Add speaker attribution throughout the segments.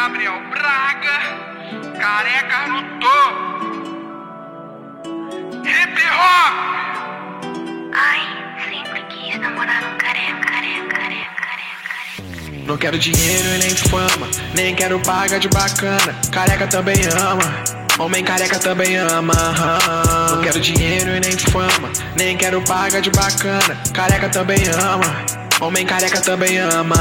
Speaker 1: Gabriel Braga, careca no topo. Hip hop!
Speaker 2: Ai, sempre quis namorar um careca, careca, careca, careca.
Speaker 3: Não quero dinheiro e nem fama, nem quero paga de bacana. Careca também ama, homem careca também ama. Não quero dinheiro e nem fama, nem quero paga de bacana. Careca também ama, homem careca também ama.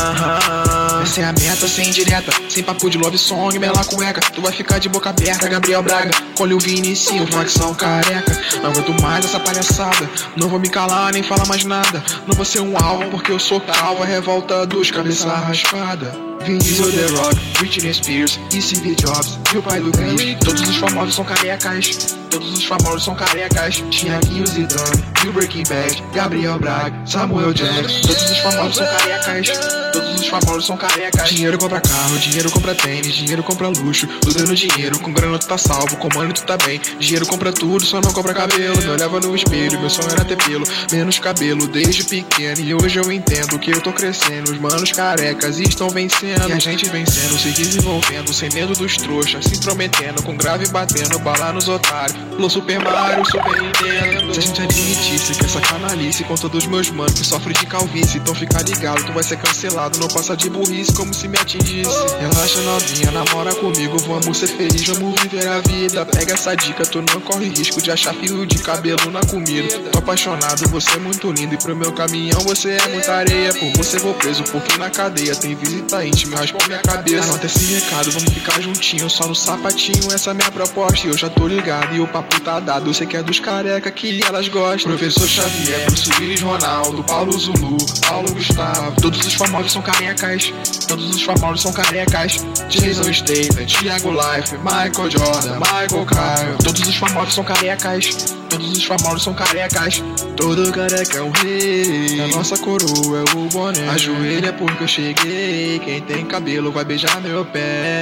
Speaker 3: Essa é a meta, sem direta, sem papo de love song, mela cueca. Tu vai ficar de boca aberta, Gabriel Braga. Colhe o Vinicius, facção careca. Não aguento mais essa palhaçada. Não vou me calar nem falar mais nada. Não vou ser um alvo porque eu sou calvo. A revolta dos cabeça raspada. Vin Diesel, The Rock, Britney Spears e Steve Jobs e o pai do Chris. Todos os famosos são carecas. Todos os famosos são carecas. Tiaguinho Zidane e o Breaking Bad. Gabriel Braga, Samuel Jackson. Todos os famosos são carecas. Todos os famosos são carecas. Dinheiro compra carro, dinheiro compra tênis, dinheiro compra luxo. Tudo no dinheiro, com grana tu tá salvo, com money tu tá bem. Dinheiro compra tudo, só não compra cabelo. Me olhava no espelho, meu sonho era ter pelo, menos cabelo desde pequeno. E hoje eu entendo que eu tô crescendo. Os manos carecas estão vencendo. E a gente vencendo, se desenvolvendo, sem medo dos trouxas, se intrometendo, com grave batendo, bala nos otários. Flow Super Mario, Super Nintendo. Se a gente admitisse que essa canalice com todos os meus manos que sofrem de calvície, então fica ligado, tu vai ser cancelado. Não passa de burrice como se me atingisse. Relaxa novinha, namora comigo, vamos ser felizes, vamos viver a vida. Pega essa dica, tu não corre risco de achar fio de cabelo na comida. Tô apaixonado, você é muito lindo. E pro meu caminhão você é muita areia. Por você vou preso, porque na cadeia tem visita íntima, raspa minha cabeça. Anota esse recado, vamos ficar juntinho, só no sapatinho. Essa é minha proposta e eu já tô ligado. E o papo tá dado, eu sei que é dos careca que elas gostam. Professor Xavier, Bruce Willis, Ronaldo, Paulo Zulu, Paulo Gustavo. Todos os famosos são carecas. Todos os famosos são carecas. Jason Statham, Thiago Life, Michael Jordan, Michael Kyle. Todos os famosos são carecas. Todos os famosos são carecas. Todo careca é um rei. A nossa coroa é o boné. Ajoelha porque eu cheguei. Quem tem cabelo vai beijar meu pé.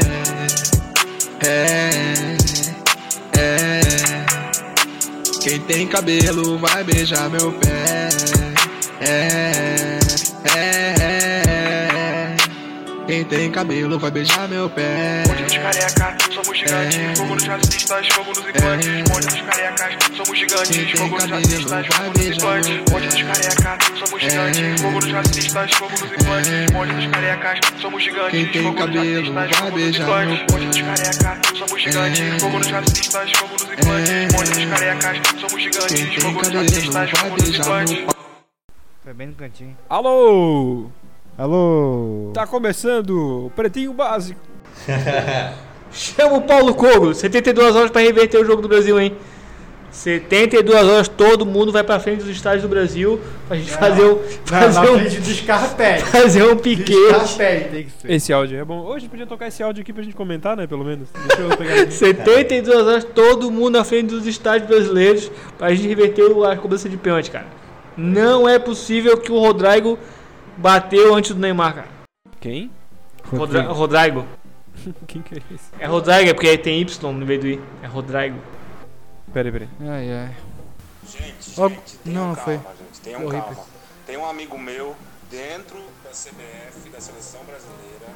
Speaker 3: É, é. Quem tem cabelo vai beijar meu pé. É, é, é. Quem tem cabelo vai beijar meu pé.
Speaker 1: Monte dos careca, somos gigantes.
Speaker 3: É.
Speaker 1: Fogo nos racistas, fogo nos implantes.
Speaker 3: É.
Speaker 1: Monte dos carecas, somos gigantes. Fogo nos racistas, fogo nos
Speaker 3: meu
Speaker 1: Monte dos careca, somos
Speaker 3: É.
Speaker 1: gigantes. Fogo nos racistas, fogo nos implantes.
Speaker 3: É.
Speaker 1: Monte dos carecas, somos gigantes.
Speaker 3: Quem tem
Speaker 1: Fogo nos
Speaker 3: cabelo
Speaker 1: racistas,
Speaker 3: vai
Speaker 1: fogo nos
Speaker 3: meu
Speaker 1: Monte dos careca, somos gigantes.
Speaker 3: É.
Speaker 1: Fogo nos racistas, fogo nos implantes.
Speaker 3: É.
Speaker 1: Monte dos carecas, somos
Speaker 3: Quem
Speaker 1: gigantes.
Speaker 3: tem
Speaker 1: Fogo nos racistas,
Speaker 3: vai
Speaker 1: fogo nos
Speaker 3: beijar meu pau.
Speaker 4: Foi bem no cantinho.
Speaker 5: Alô!
Speaker 4: Alô?
Speaker 5: Tá começando o Pretinho Básico.
Speaker 6: Chama o Paulo Coglo. 72 horas pra reverter o jogo do Brasil, hein? 72 horas, todo mundo vai pra frente dos estádios do Brasil pra gente fazer, um, fazer,
Speaker 4: na
Speaker 6: um,
Speaker 4: frente
Speaker 6: fazer um piquete.
Speaker 4: Scarpelli tem que ser.
Speaker 5: Esse áudio é bom. Hoje podia tocar esse áudio aqui pra gente comentar, né? Pelo menos. Deixa eu pegar aqui.
Speaker 6: 72 horas, todo mundo na frente dos estádios brasileiros pra gente reverter o- a cobrança de pênalti, cara. Não é possível que o Rodrigo bateu antes do Neymar, cara.
Speaker 5: Quem?
Speaker 6: Rodra Rodrigo.
Speaker 5: Quem que é esse?
Speaker 6: É Rodrigo, é porque tem Y no meio do I. É Rodrigo.
Speaker 5: Peraí, peraí.
Speaker 4: Ai, ai.
Speaker 7: Gente,
Speaker 4: Ó,
Speaker 7: gente,
Speaker 4: não,
Speaker 7: tenham
Speaker 4: não foi.
Speaker 7: calma, gente. Tenham
Speaker 4: Corri,
Speaker 7: calma. Tem um amigo meu dentro da CBF, da Seleção Brasileira,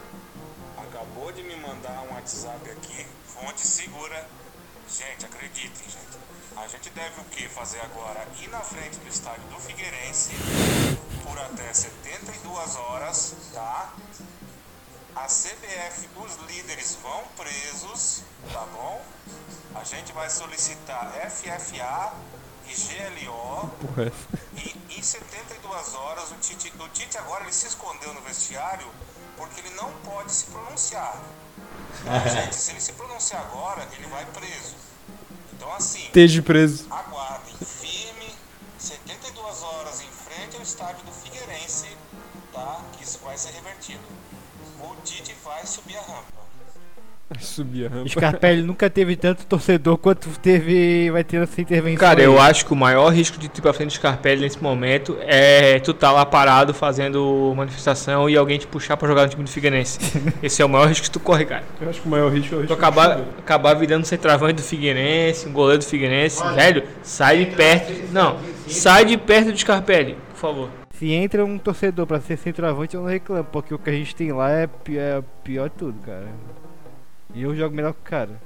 Speaker 7: acabou de me mandar um WhatsApp aqui, fonte segura. Gente, acreditem, gente. A gente deve o que fazer agora? Ir na frente do estádio do Figueirense por até 72 horas, tá? A CBF, os líderes vão presos, tá bom? A gente vai solicitar FFA e GLO
Speaker 5: Porra,
Speaker 7: e em 72 horas o Tite, o Tite agora ele se escondeu no vestiário porque ele não pode se pronunciar. Gente, se ele se pronunciar agora, ele vai preso. Então assim,
Speaker 5: Esteja preso.
Speaker 7: aguardem firme, 72 horas em frente ao estádio do Figueirense, tá? Que isso vai ser revertido. O Tite vai subir a rampa.
Speaker 5: Subir a rampa.
Speaker 4: Scarpelli nunca teve tanto torcedor quanto teve vai ter essa intervenção.
Speaker 6: Cara,
Speaker 4: aí.
Speaker 6: eu acho que o maior risco de tu ir pra frente do Scarpelli nesse momento é tu tá lá parado fazendo manifestação e alguém te puxar pra jogar no time do Figueirense. Esse é o maior risco que tu corre, cara.
Speaker 5: Eu acho que o maior risco é o
Speaker 6: Tu
Speaker 5: risco
Speaker 6: acabar,
Speaker 5: do
Speaker 6: acabar virando centroavante do Figueirense, um goleiro do Figueirense. Velho, sai de perto. Não, sai de perto do Scarpelli, por favor.
Speaker 4: Se entra um torcedor pra ser centroavante, eu não reclamo, porque o que a gente tem lá é é pior de tudo, cara. E eu jogo melhor que o cara.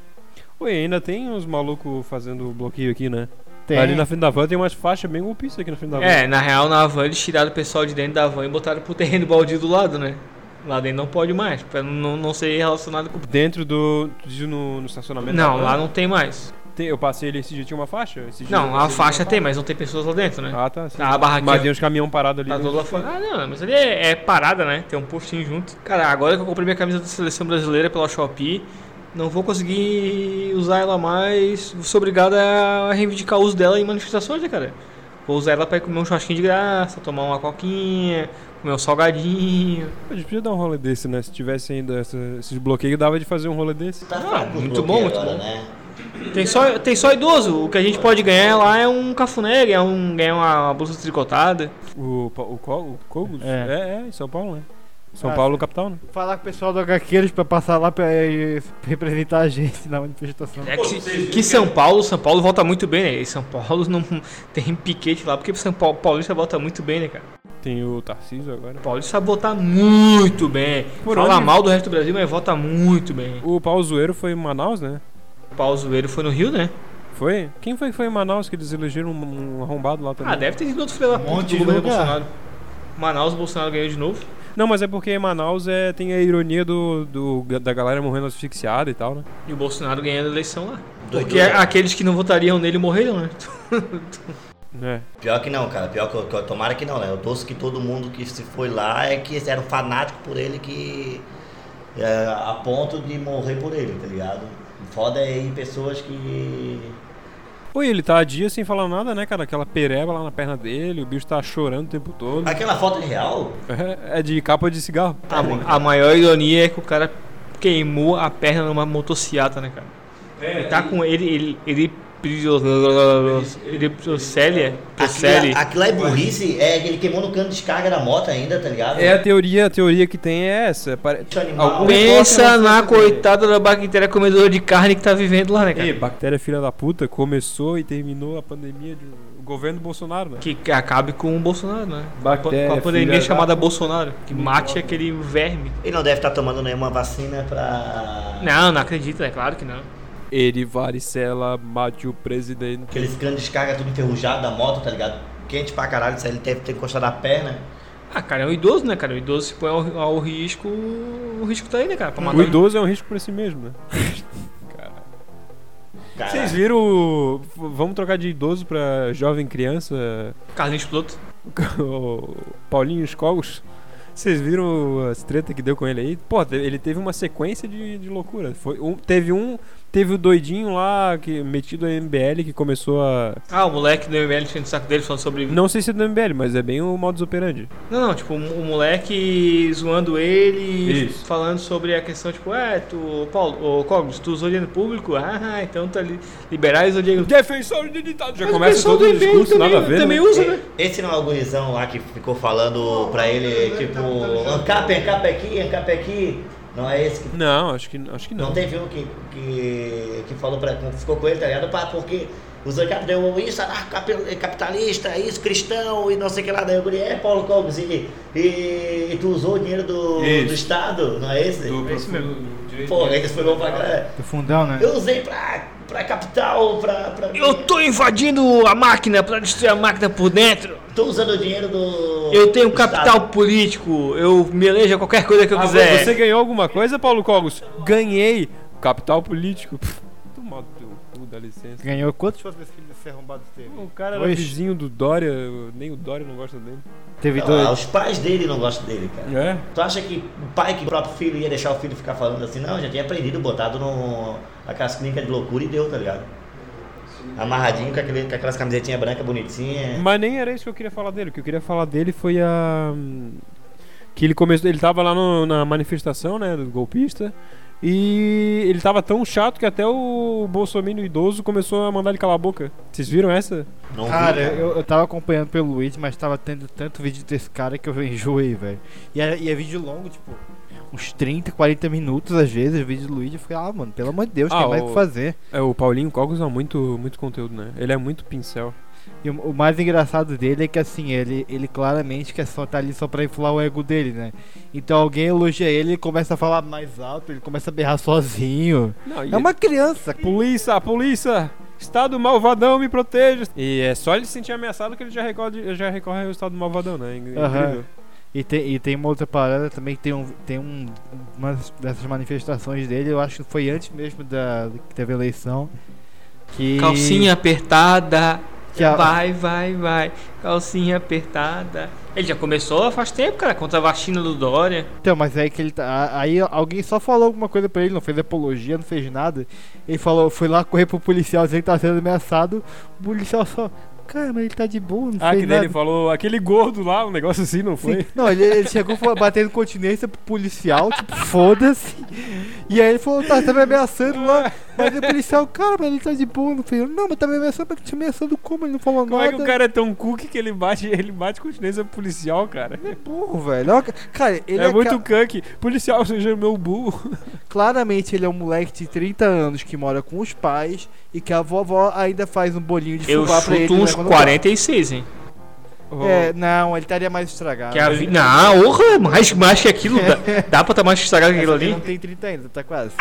Speaker 5: Oi, ainda tem uns malucos fazendo bloqueio aqui, né?
Speaker 4: Tem.
Speaker 5: Ali na frente da van tem umas faixas bem golpistas aqui na frente da van.
Speaker 6: É, na real, na van eles tiraram o pessoal de dentro da van e botaram pro terreno baldio do lado, né? Lá dentro não pode mais, pra não, não ser relacionado com.
Speaker 5: Dentro do. tu diz no, no estacionamento?
Speaker 6: Não, lá não tem mais.
Speaker 5: Tem, eu passei ali esse dia, tinha uma faixa? Esse dia
Speaker 6: Não, a faixa tem, mas não tem pessoas lá dentro, né?
Speaker 5: Ah, tá. Sim.
Speaker 6: Tá, a barraquinha-
Speaker 5: Mas tem uns caminhão parados ali.
Speaker 6: Tá todo lá fora. Ah, não, mas ali é, é parada, né? Tem um postinho junto. Cara, agora que eu comprei minha camisa da seleção brasileira pela Shopee, não vou conseguir usar ela mais. Ser obrigado a reivindicar o uso dela em manifestações, né, cara? Vou usar ela pra ir comer um churrasquinho de graça, tomar uma coquinha, comer um salgadinho.
Speaker 5: A gente podia dar um rolê desse, né? Se tivesse ainda essa- esses bloqueios, dava de fazer um rolê desse.
Speaker 8: Tá
Speaker 6: Ah, muito bom, muito bom.
Speaker 8: né?
Speaker 6: Tem só, tem só idoso. O que a gente pode ganhar lá é um cafuné, ganhar, um, ganhar uma, bolsa tricotada.
Speaker 5: O, o, o Cogos?
Speaker 4: É.
Speaker 5: É, é, em São Paulo, né? São
Speaker 4: Ah,
Speaker 5: Paulo, capital, né?
Speaker 4: Falar com o pessoal do HQeiros pra passar lá pra eh, representar a gente na manifestação.
Speaker 6: É que, que São Paulo, São Paulo volta muito bem, né? E São Paulo não tem piquete lá, porque São Paulo Paulista volta muito bem, né, cara?
Speaker 5: Tem o Tarcísio agora.
Speaker 6: O Paulista votar muito bem.
Speaker 5: Por
Speaker 6: Fala
Speaker 5: onde?
Speaker 6: mal do resto do Brasil, mas vota muito bem.
Speaker 5: O Pau Zoeiro foi em Manaus, né?
Speaker 6: O Paulo Zoeiro foi no Rio, né?
Speaker 5: Foi? Quem foi que foi em Manaus que eles elegeram um, um arrombado lá também?
Speaker 6: Ah, deve ter sido outro filho da puta
Speaker 4: monte
Speaker 6: do
Speaker 4: de
Speaker 6: governo
Speaker 4: lugar.
Speaker 6: Bolsonaro. Manaus, o Bolsonaro ganhou de novo.
Speaker 5: Não, mas é porque em Manaus é, tem a ironia do, do- da galera morrendo asfixiada e tal, né?
Speaker 6: E o Bolsonaro ganhando a eleição lá.
Speaker 8: Doido,
Speaker 6: Porque
Speaker 8: né?
Speaker 6: aqueles que não votariam nele morreram, né?
Speaker 5: É.
Speaker 8: Pior que não, cara. Pior que, que tomara que não, né? Eu torço que todo mundo que se foi lá é que era um fanático por ele que. é, a ponto de morrer por ele, tá ligado? Foda é ir pessoas que.
Speaker 5: Oi, ele tá há dias sem falar nada, né, cara? Aquela pereba lá na perna dele, o bicho tá chorando o tempo todo.
Speaker 8: Aquela foto é real?
Speaker 5: É, é de capa de cigarro.
Speaker 6: A, a maior ironia é que o cara queimou a perna numa motociata, né, cara? ele tá com ele, ele, ele, ele, Procélia, Procélia.
Speaker 8: Aquilo, aquilo lá é burrice, é que ele queimou no cano de descarga da moto ainda, tá ligado?
Speaker 5: É a teoria, a teoria que tem é essa. Pare...
Speaker 8: Animal.
Speaker 6: Pensa na coitada da bactéria comedora de carne que tá vivendo lá, né, cara?
Speaker 5: Ei, bactéria filha da puta, começou e terminou a pandemia do governo Bolsonaro, né?
Speaker 6: Que acabe com o Bolsonaro, né?
Speaker 5: Bactéria,
Speaker 6: com a pandemia chamada
Speaker 5: da-
Speaker 6: Bolsonaro. Que mate aquele verme.
Speaker 8: Ele não deve estar tomando nenhuma vacina pra.
Speaker 6: Não, não acredito, é claro que não.
Speaker 5: Ele varicela, mate o presidente.
Speaker 8: Aqueles canos de descarga tudo enferrujado da moto, tá ligado? Quente pra caralho, isso aí ele deve ter encostado na perna.
Speaker 6: Ah, cara, é um idoso, né, cara? O idoso se põe ao, ao risco, o risco tá aí, né, cara? Pra matar
Speaker 5: O idoso é um risco pra si mesmo, né? Caralho.
Speaker 8: Cara,
Speaker 5: Vocês viram. o- Vamos trocar de idoso pra jovem criança?
Speaker 6: Carlinhos Piloto.
Speaker 5: Paulinho Escogos. Vocês viram as treta que deu com ele aí? Pô, ele teve uma sequência de, de loucura. Foi um, teve um. Teve o doidinho lá, que, metido a MBL, que começou a.
Speaker 6: Ah, o moleque do MBL tinha no saco dele falando sobre.
Speaker 5: Não sei se é do MBL, mas é bem o modus operandi.
Speaker 6: Não, não, tipo, o o moleque zoando ele,
Speaker 5: Isso.
Speaker 6: falando sobre a questão, tipo, é, tu, Paulo, ô Cogos, tu usou dinheiro público? Ah, então tá li, liberais o dinheiro.
Speaker 5: Defensor de ditado. Já
Speaker 6: Mas o
Speaker 5: começa todo
Speaker 6: do
Speaker 5: o discurso,
Speaker 6: também-
Speaker 5: nada a ver.
Speaker 6: também
Speaker 5: né?
Speaker 6: usa, né?
Speaker 8: Esse não é o gurizão lá que ficou falando pra ele, tipo, ancap, ancap aqui, ancap aqui. Não é esse que.
Speaker 5: Não, acho que, acho que não.
Speaker 8: Não teve um que, que, que falou pra. ficou com ele, tá ligado? Porque os ancap deu isso, capitalista, isso, cristão e não sei o que lá. Daí o guri é Paulo Cogos e, e, e tu usou o dinheiro do,
Speaker 5: Isso.
Speaker 8: do Estado, não é esse?
Speaker 5: Do,
Speaker 6: É isso mesmo.
Speaker 8: Pô, esse foi bom pra caralho.
Speaker 4: Do fundão, né?
Speaker 8: Eu usei pra, pra capital, pra. pra
Speaker 6: Eu tô invadindo a máquina pra destruir a máquina por dentro.
Speaker 8: Tô usando o dinheiro do.
Speaker 6: Eu tenho
Speaker 8: do
Speaker 6: capital
Speaker 8: Estado.
Speaker 6: político. Eu me elejo a qualquer coisa que eu
Speaker 5: Ah,
Speaker 6: quiser.
Speaker 5: você ganhou alguma coisa, Paulo Cogos? Ganhei. Capital político. Dá licença.
Speaker 4: Ganhou quantos outros filhos desse arrombado teve?
Speaker 5: O cara era vizinho do Dória, nem o Dória não gosta dele.
Speaker 4: Teve
Speaker 8: Não,
Speaker 4: dois.
Speaker 8: os pais dele não gostam dele, cara.
Speaker 5: É?
Speaker 8: Tu acha que o pai que o próprio filho ia deixar o filho ficar falando assim? Não, já tinha aprendido, botado no aquelas clínicas de loucura e deu, tá ligado? Amarradinho com, aquele, com aquelas camisetinhas brancas bonitinhas.
Speaker 5: Mas nem era isso que eu queria falar dele. O que eu queria falar dele foi a. Que ele começou. Ele tava lá no- na manifestação, né? Do golpista. E ele tava tão chato que até o Bolsonaro idoso começou a mandar ele calar a boca. Vocês viram essa?
Speaker 8: Não vi,
Speaker 4: Cara, eu, eu tava acompanhando pelo Luiz, mas tava tendo tanto vídeo desse cara que eu enjoei, velho. E, era- e é vídeo longo, tipo, uns 30, 40 minutos às vezes, o vídeo do Luiz. Eu fiquei, ah, mano, pelo amor de Deus,
Speaker 5: Ah,
Speaker 4: tem mais o que fazer.
Speaker 5: É, o Paulinho Cogos dá muito, muito conteúdo, né? Ele é muito pincel.
Speaker 4: E o, o mais engraçado dele é que assim, ele, ele claramente quer só tá ali só pra inflar o ego dele, né? Então alguém elogia ele, ele começa a falar mais alto, ele começa a berrar sozinho.
Speaker 5: Não, e
Speaker 4: É uma criança.
Speaker 5: Polícia, polícia! Estado malvadão, me proteja! E é só ele se sentir ameaçado que ele já recorre, já recorre ao estado malvadão, né? Incrível.
Speaker 4: Aham. E tem, e tem uma outra parada também que tem, um, tem um, uma dessas manifestações dele, eu acho que foi antes mesmo da que teve a eleição. Que,
Speaker 6: Calcinha apertada.
Speaker 4: Que a-
Speaker 6: Vai, vai, vai. Calcinha apertada. Ele já começou faz tempo, cara, contra a vacina do Dória.
Speaker 4: Então, mas aí que ele tá. Aí alguém só falou alguma coisa pra ele, não fez apologia, não fez nada. Ele falou, foi lá correr pro policial que tá sendo ameaçado. O policial só. Cara, mas ele tá de boa, não
Speaker 5: Ah,
Speaker 4: fez
Speaker 5: que
Speaker 4: nada.
Speaker 5: dele falou aquele gordo lá, um negócio assim, não foi?
Speaker 4: Sim. Não, ele, ele chegou batendo continência pro policial, tipo, foda-se. E aí ele falou, tá, tá me ameaçando lá. Mas o policial, cara, mas ele tá de boa, não fez. Não, mas tá me ameaçando, mas te ameaçando como? Ele não falou
Speaker 5: Como
Speaker 4: nada.
Speaker 5: é que o cara é tão cookie que ele bate, ele bate continência policial, cara?
Speaker 4: é burro, velho. Não, Cara, ele
Speaker 5: é
Speaker 4: é,
Speaker 5: muito
Speaker 4: ca-
Speaker 5: cunk. Policial, seja meu burro.
Speaker 4: Claramente ele é um moleque de 30 anos que mora com os pais e que a vovó ainda faz um bolinho de
Speaker 6: Eu
Speaker 4: fubá pra ele.
Speaker 6: chuto
Speaker 4: né,
Speaker 6: uns
Speaker 4: quando
Speaker 6: 46, hein?
Speaker 4: É, não, ele estaria mais estragado.
Speaker 6: Que a vi... Não, orra, mais, mais que aquilo. Dá, dá pra estar mais estragado que aquilo
Speaker 4: Ele
Speaker 6: ali?
Speaker 4: não tem 30 ainda, tá quase.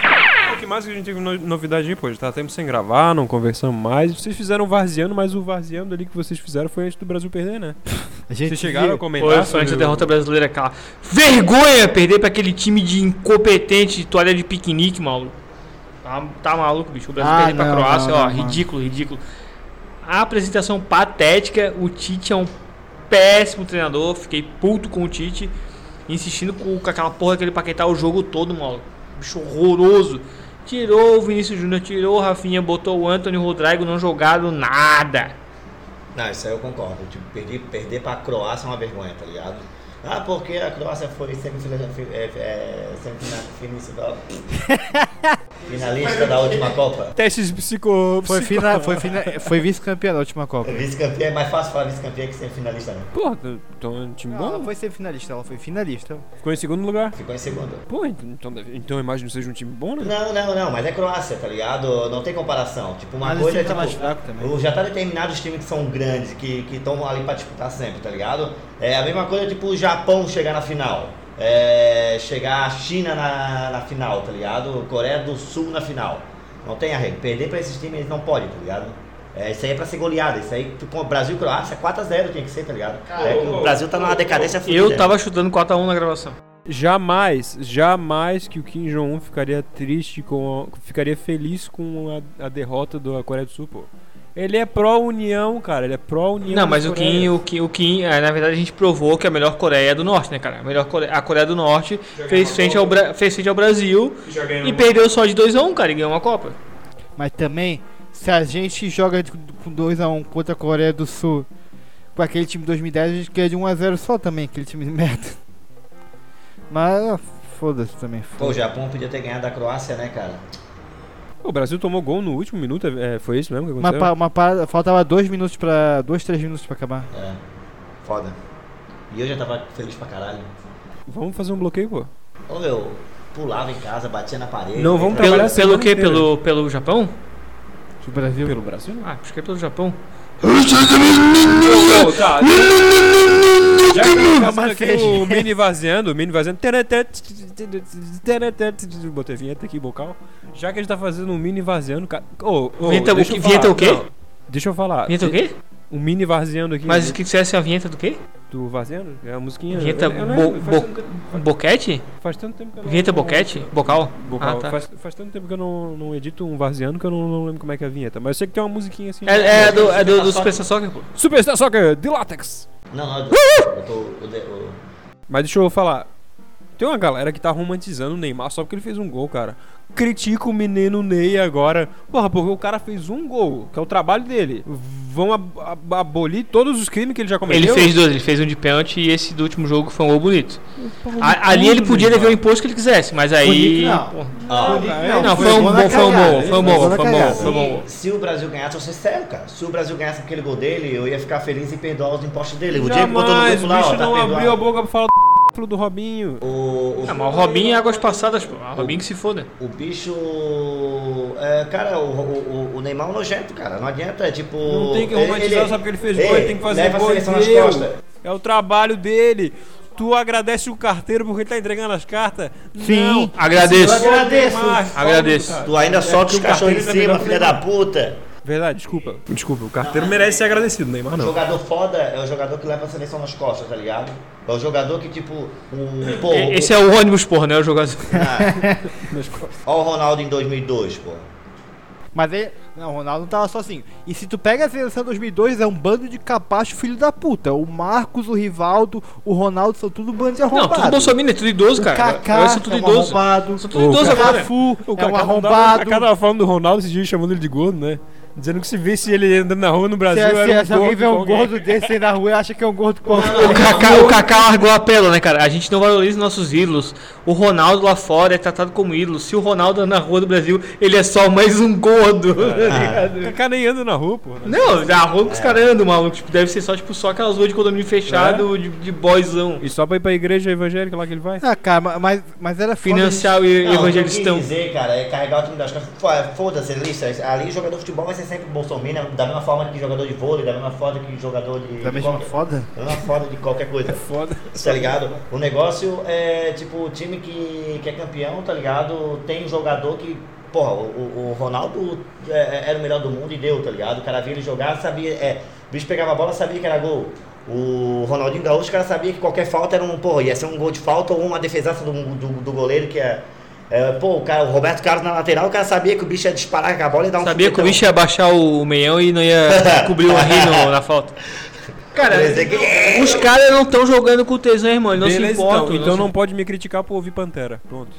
Speaker 5: O que mais que a gente teve no- novidade aí, pô? Já tá tempo sem gravar, não conversamos mais. Vocês fizeram varzeando, mas o varzeando ali que vocês fizeram foi antes do Brasil perder, né?
Speaker 4: A gente
Speaker 5: Vocês chegaram a
Speaker 4: via-
Speaker 5: comentar
Speaker 6: Foi, foi antes da
Speaker 5: o-
Speaker 6: derrota brasileira, aquela vergonha perder pra aquele time de incompetente de toalha de piquenique, maluco. Tá, tá maluco, bicho. O Brasil
Speaker 4: Ah,
Speaker 6: perder pra Croácia,
Speaker 4: não,
Speaker 6: ó,
Speaker 4: não,
Speaker 6: ridículo, ridículo. A apresentação patética, o Tite é um péssimo treinador, fiquei puto com o Tite, insistindo com, com aquela porra que ele paquetar o jogo todo, maluco. Bicho horroroso. Tirou o Vinícius Júnior, tirou o Rafinha, botou o Anthony Rodrigo, não jogaram nada.
Speaker 8: Não, isso aí eu concordo. Tipo, perder, perder pra Croácia é uma vergonha, tá ligado? Ah, porque a Croácia foi semifinal, é, é, semifinal, finalista, da última Copa.
Speaker 5: Testes psico...
Speaker 4: Foi, fina, foi, fina, foi vice-campeão da última Copa.
Speaker 8: Vice-campeão é mais fácil falar vice-campeão que semifinalista, né?
Speaker 5: Porra, então é um time
Speaker 4: Não,
Speaker 5: bom.
Speaker 4: ela foi ser finalista, ela foi finalista.
Speaker 5: Ficou em segundo lugar.
Speaker 8: Ficou em segundo.
Speaker 5: Pô, então, então eu imagino que seja um time bom, né?
Speaker 8: Não, não, não, mas é Croácia, tá ligado? Não tem comparação. Tipo, uma
Speaker 4: Mas o
Speaker 8: coisa é
Speaker 4: tá
Speaker 8: tipo,
Speaker 4: mais fraco também.
Speaker 8: já tá determinado os times que são grandes, que estão ali pra disputar sempre, tá ligado? É a mesma coisa, tipo, o Japão chegar na final. É, chegar a China na, na final, tá ligado? Coreia do Sul na final. Não tem arrego. Perder pra esses times eles não podem, tá ligado? É, isso aí é pra ser goleada. Isso aí, tipo, Brasil e Croácia, 4x0 tinha que ser, tá ligado? É que o Brasil tá numa decadência fudida.
Speaker 6: Eu tava chutando 4x1 na gravação.
Speaker 5: Jamais, jamais que o Kim Jong-un ficaria triste com. a- ficaria feliz com a, a derrota da Coreia do Sul, pô. Ele é pró-União, cara. Ele é pró-União.
Speaker 6: Não, mas o. Kim, o Kim, o Kim, é, na verdade a gente provou que a melhor Coreia é do Norte, né, cara? A melhor Coreia, a Coreia do Norte fez frente, ao, fez frente ao Brasil e perdeu só de 2x1, cara, e ganhou uma Copa.
Speaker 4: Mas também, se a gente joga com 2x1 contra a Coreia do Sul, com aquele time de 2010, a gente ganha de 1x0 só também, aquele time de merda. Mas, ah, foda-se também.
Speaker 8: Pô, o. Japão podia ter ganhado da Croácia, né, cara?
Speaker 5: O Brasil tomou gol no último minuto, é, foi isso mesmo que
Speaker 4: Uma,
Speaker 5: aconteceu?
Speaker 4: pa- uma parada, faltava 2 minutos pra. 2, 3 minutos pra acabar.
Speaker 8: É. Foda. E eu já tava feliz pra caralho.
Speaker 5: Vamos fazer um bloqueio, pô.
Speaker 8: Ô, eu pulava em casa, batia na parede.
Speaker 5: Não, vamos
Speaker 6: Pelo,
Speaker 5: trabalhar
Speaker 6: pelo
Speaker 5: semana
Speaker 6: quê? Pelo, pelo Japão?
Speaker 4: O Brasil.
Speaker 5: Pelo Brasil?
Speaker 6: Ah, acho que é pelo Japão.
Speaker 5: tá. Já o mini vazando, o mini vazando. Botei vinheta aqui, vocal. Já que a gente tá fazendo um mini vaziando, cara. Ô, ô,
Speaker 6: Vinheta- o que- vinheta o quê?
Speaker 5: Não, Deixa eu falar.
Speaker 6: Vinheta o quê?
Speaker 5: Um mini vaziando aqui.
Speaker 6: Mas o que você é a vinheta do quê?
Speaker 5: Do vaziando? É a musiquinha.
Speaker 6: Vinheta
Speaker 5: eu- eu
Speaker 6: bo,
Speaker 5: lembro, faz,
Speaker 6: bo,
Speaker 5: tanto,
Speaker 6: boquete?
Speaker 5: faz tanto tempo que eu não.
Speaker 6: Vinheta boquete? Bocal?
Speaker 5: Bocal.
Speaker 6: Ah, tá.
Speaker 5: faz, faz tanto tempo que eu não, não edito um vaziando que eu não, não lembro como é que é a vinheta. Mas eu sei que tem uma musiquinha assim.
Speaker 6: É, é do, é do, do Super Soccer, pô.
Speaker 5: Superstar Soccer de látex.
Speaker 8: Não, não, eu tô. Eu tô eu-
Speaker 5: Mas deixa eu falar. Tem uma galera que tá romantizando o Neymar só porque ele fez um gol, cara. Critica o menino Ney agora. Porra, porque o cara fez um gol, que é o trabalho dele. Vão ab- ab- abolir todos os crimes que ele já cometeu.
Speaker 6: Ele fez dois, ele fez um de pênalti e esse do último jogo foi um gol bonito.
Speaker 5: Porra,
Speaker 6: A- ali ele podia dever o imposto que ele quisesse, mas aí.
Speaker 4: Bonito não.
Speaker 6: foi um
Speaker 4: gol
Speaker 6: bom, foi um bom, foi um
Speaker 4: gol
Speaker 6: bom, foi um bom,
Speaker 4: cagada.
Speaker 6: foi um bom.
Speaker 8: se, o Brasil ganhasse, eu sou sério, cara. Se o Brasil ganhasse aquele gol dele, eu ia ficar feliz em perdoar os impostos dele. O dia que botou no grupo
Speaker 5: o
Speaker 8: lá, ó,
Speaker 5: bicho
Speaker 8: tá
Speaker 5: não abriu a boca pra falar Do Robinho.
Speaker 8: O, o,
Speaker 6: Ah, mas o Robinho é águas passadas, pô. O Robinho que se foda.
Speaker 8: o bicho. É, cara, o, o, o- o Neymar é um nojento, cara. Não adianta, tipo.
Speaker 5: Não tem que romantizar
Speaker 8: ele-
Speaker 5: só porque ele fez
Speaker 8: ele
Speaker 5: gol, ele tem que fazer
Speaker 8: leva a
Speaker 5: gol.
Speaker 8: seleção nas costas.
Speaker 5: É o trabalho dele. Tu agradece o carteiro porque ele tá entregando as cartas?
Speaker 4: Sim.
Speaker 5: Não.
Speaker 6: Agradeço.
Speaker 5: Eu agradeço.
Speaker 6: Agradeço.
Speaker 8: Tu ainda solta
Speaker 5: que
Speaker 8: os
Speaker 5: o
Speaker 8: cachorros em cima, filha da puta.
Speaker 5: Verdade, desculpa. Desculpa, o carteiro merece ser agradecido, Neymar
Speaker 8: O
Speaker 5: não.
Speaker 8: jogador foda é o jogador que leva a seleção nas costas, tá ligado? É o jogador que, tipo, o. Pô,
Speaker 6: E- Esse é o ônibus, porra, né? O jogador.
Speaker 8: Ó o Ronaldo em 2002, pô.
Speaker 4: Mas ele. Não, o Ronaldo não tava sozinho. E se tu pega a seleção 2002, é um bando de capacho filho da puta. O Marcos, o Rivaldo, o Ronaldo são tudo bando de
Speaker 6: Não,
Speaker 4: arrombado.
Speaker 6: tudo bolsominion, é tudo idoso,
Speaker 4: O
Speaker 6: cara.
Speaker 4: Kaká
Speaker 6: Agora são tudo
Speaker 4: é um
Speaker 6: idoso.
Speaker 4: arrombado.
Speaker 6: São tudo idoso
Speaker 4: o
Speaker 6: agora.
Speaker 4: Cafu
Speaker 5: O
Speaker 4: é um
Speaker 5: Kaká
Speaker 4: arrombado.
Speaker 5: O Kaká tava falando do Ronaldo esse dia chamando ele de gordo, né? Dizendo que se visse ele andando na rua no
Speaker 4: Se,
Speaker 5: Brasil,
Speaker 4: se,
Speaker 5: era um
Speaker 4: se alguém vê um
Speaker 5: com
Speaker 4: gordo desse aí na rua e acha que é um gordo qualquer.
Speaker 6: O Kaká, o Kaká largou a pérola, né, cara? A gente não valoriza nossos ídolos. O Ronaldo lá fora é tratado como ídolo. Se o Ronaldo anda na rua do Brasil, ele é só mais um gordo. tá ligado?
Speaker 5: O Kaká nem anda na rua, pô.
Speaker 6: Não, a rua que os caras andam, maluco. Tipo, deve ser só, tipo, só aquelas ruas de condomínio fechado, de, de boyzão.
Speaker 5: E só pra ir pra igreja evangélica lá que ele vai?
Speaker 4: Ah, cara, ma- mas, mas era foda
Speaker 6: Financiar o
Speaker 8: Não, o que eu dizer, cara, é carregar o time das costas. Fo- Foda-se, lista. Ali jogador de futebol vai ser sempre bolsominion, da mesma forma que jogador de vôlei, da mesma forma que jogador de.
Speaker 4: Da mesma
Speaker 8: qualquer-
Speaker 4: foda?
Speaker 8: Da mesma forma de qualquer coisa.
Speaker 5: Foda.
Speaker 8: Tá ligado? O negócio é tipo, o time que, que é campeão, tá ligado? Tem um jogador que. Porra, o, o- o Ronaldo é- era o melhor do mundo e deu, tá ligado? O cara via ele jogar, sabia. É, o bicho pegava a bola, sabia que era gol. O Ronaldinho Gaúcho, o cara sabia que qualquer falta era um, porra, ia ser um gol de falta ou uma defesaça do, do, do goleiro que é. É, pô, o, cara, o Roberto Carlos na lateral, o cara sabia que o bicho ia disparar com a bola e dar um
Speaker 6: Sabia que o bicho ia baixar o meião e não ia cobrir o Henry no- na falta. Cara,
Speaker 8: dizer que-
Speaker 6: os caras não estão jogando com tesão, irmão. Eles não se
Speaker 5: Beleza,
Speaker 6: importam.
Speaker 5: então. Então
Speaker 6: se-
Speaker 5: não pode me criticar por ouvir Pantera. Pronto.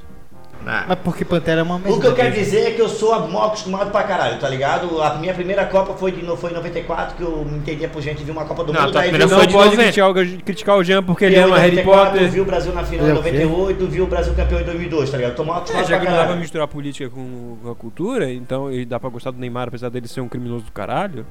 Speaker 8: Ah.
Speaker 4: Mas porque Pantera é uma merda.
Speaker 8: O que eu quero dizer é que eu sou mal acostumado pra caralho, tá ligado? A minha primeira Copa foi, de, foi em 94, que eu me entendia por gente de uma Copa do
Speaker 6: Não,
Speaker 8: Mundo.
Speaker 6: tua
Speaker 8: daí vi
Speaker 5: Não
Speaker 6: foi
Speaker 5: pode
Speaker 6: 90.
Speaker 5: criticar o, criticar o Jean porque ele ama
Speaker 8: em
Speaker 5: Harry
Speaker 8: 94,
Speaker 5: Potter.
Speaker 8: viu o Brasil na final em
Speaker 4: Ele é o quê?
Speaker 8: 98, viu o Brasil campeão em 2002, tá ligado? Tô mal
Speaker 5: É,
Speaker 8: acostumado
Speaker 5: já
Speaker 8: pra
Speaker 5: que não dá pra
Speaker 8: caralho.
Speaker 5: misturar política com, com a cultura, então e dá pra gostar do Neymar, apesar dele ser um criminoso do caralho.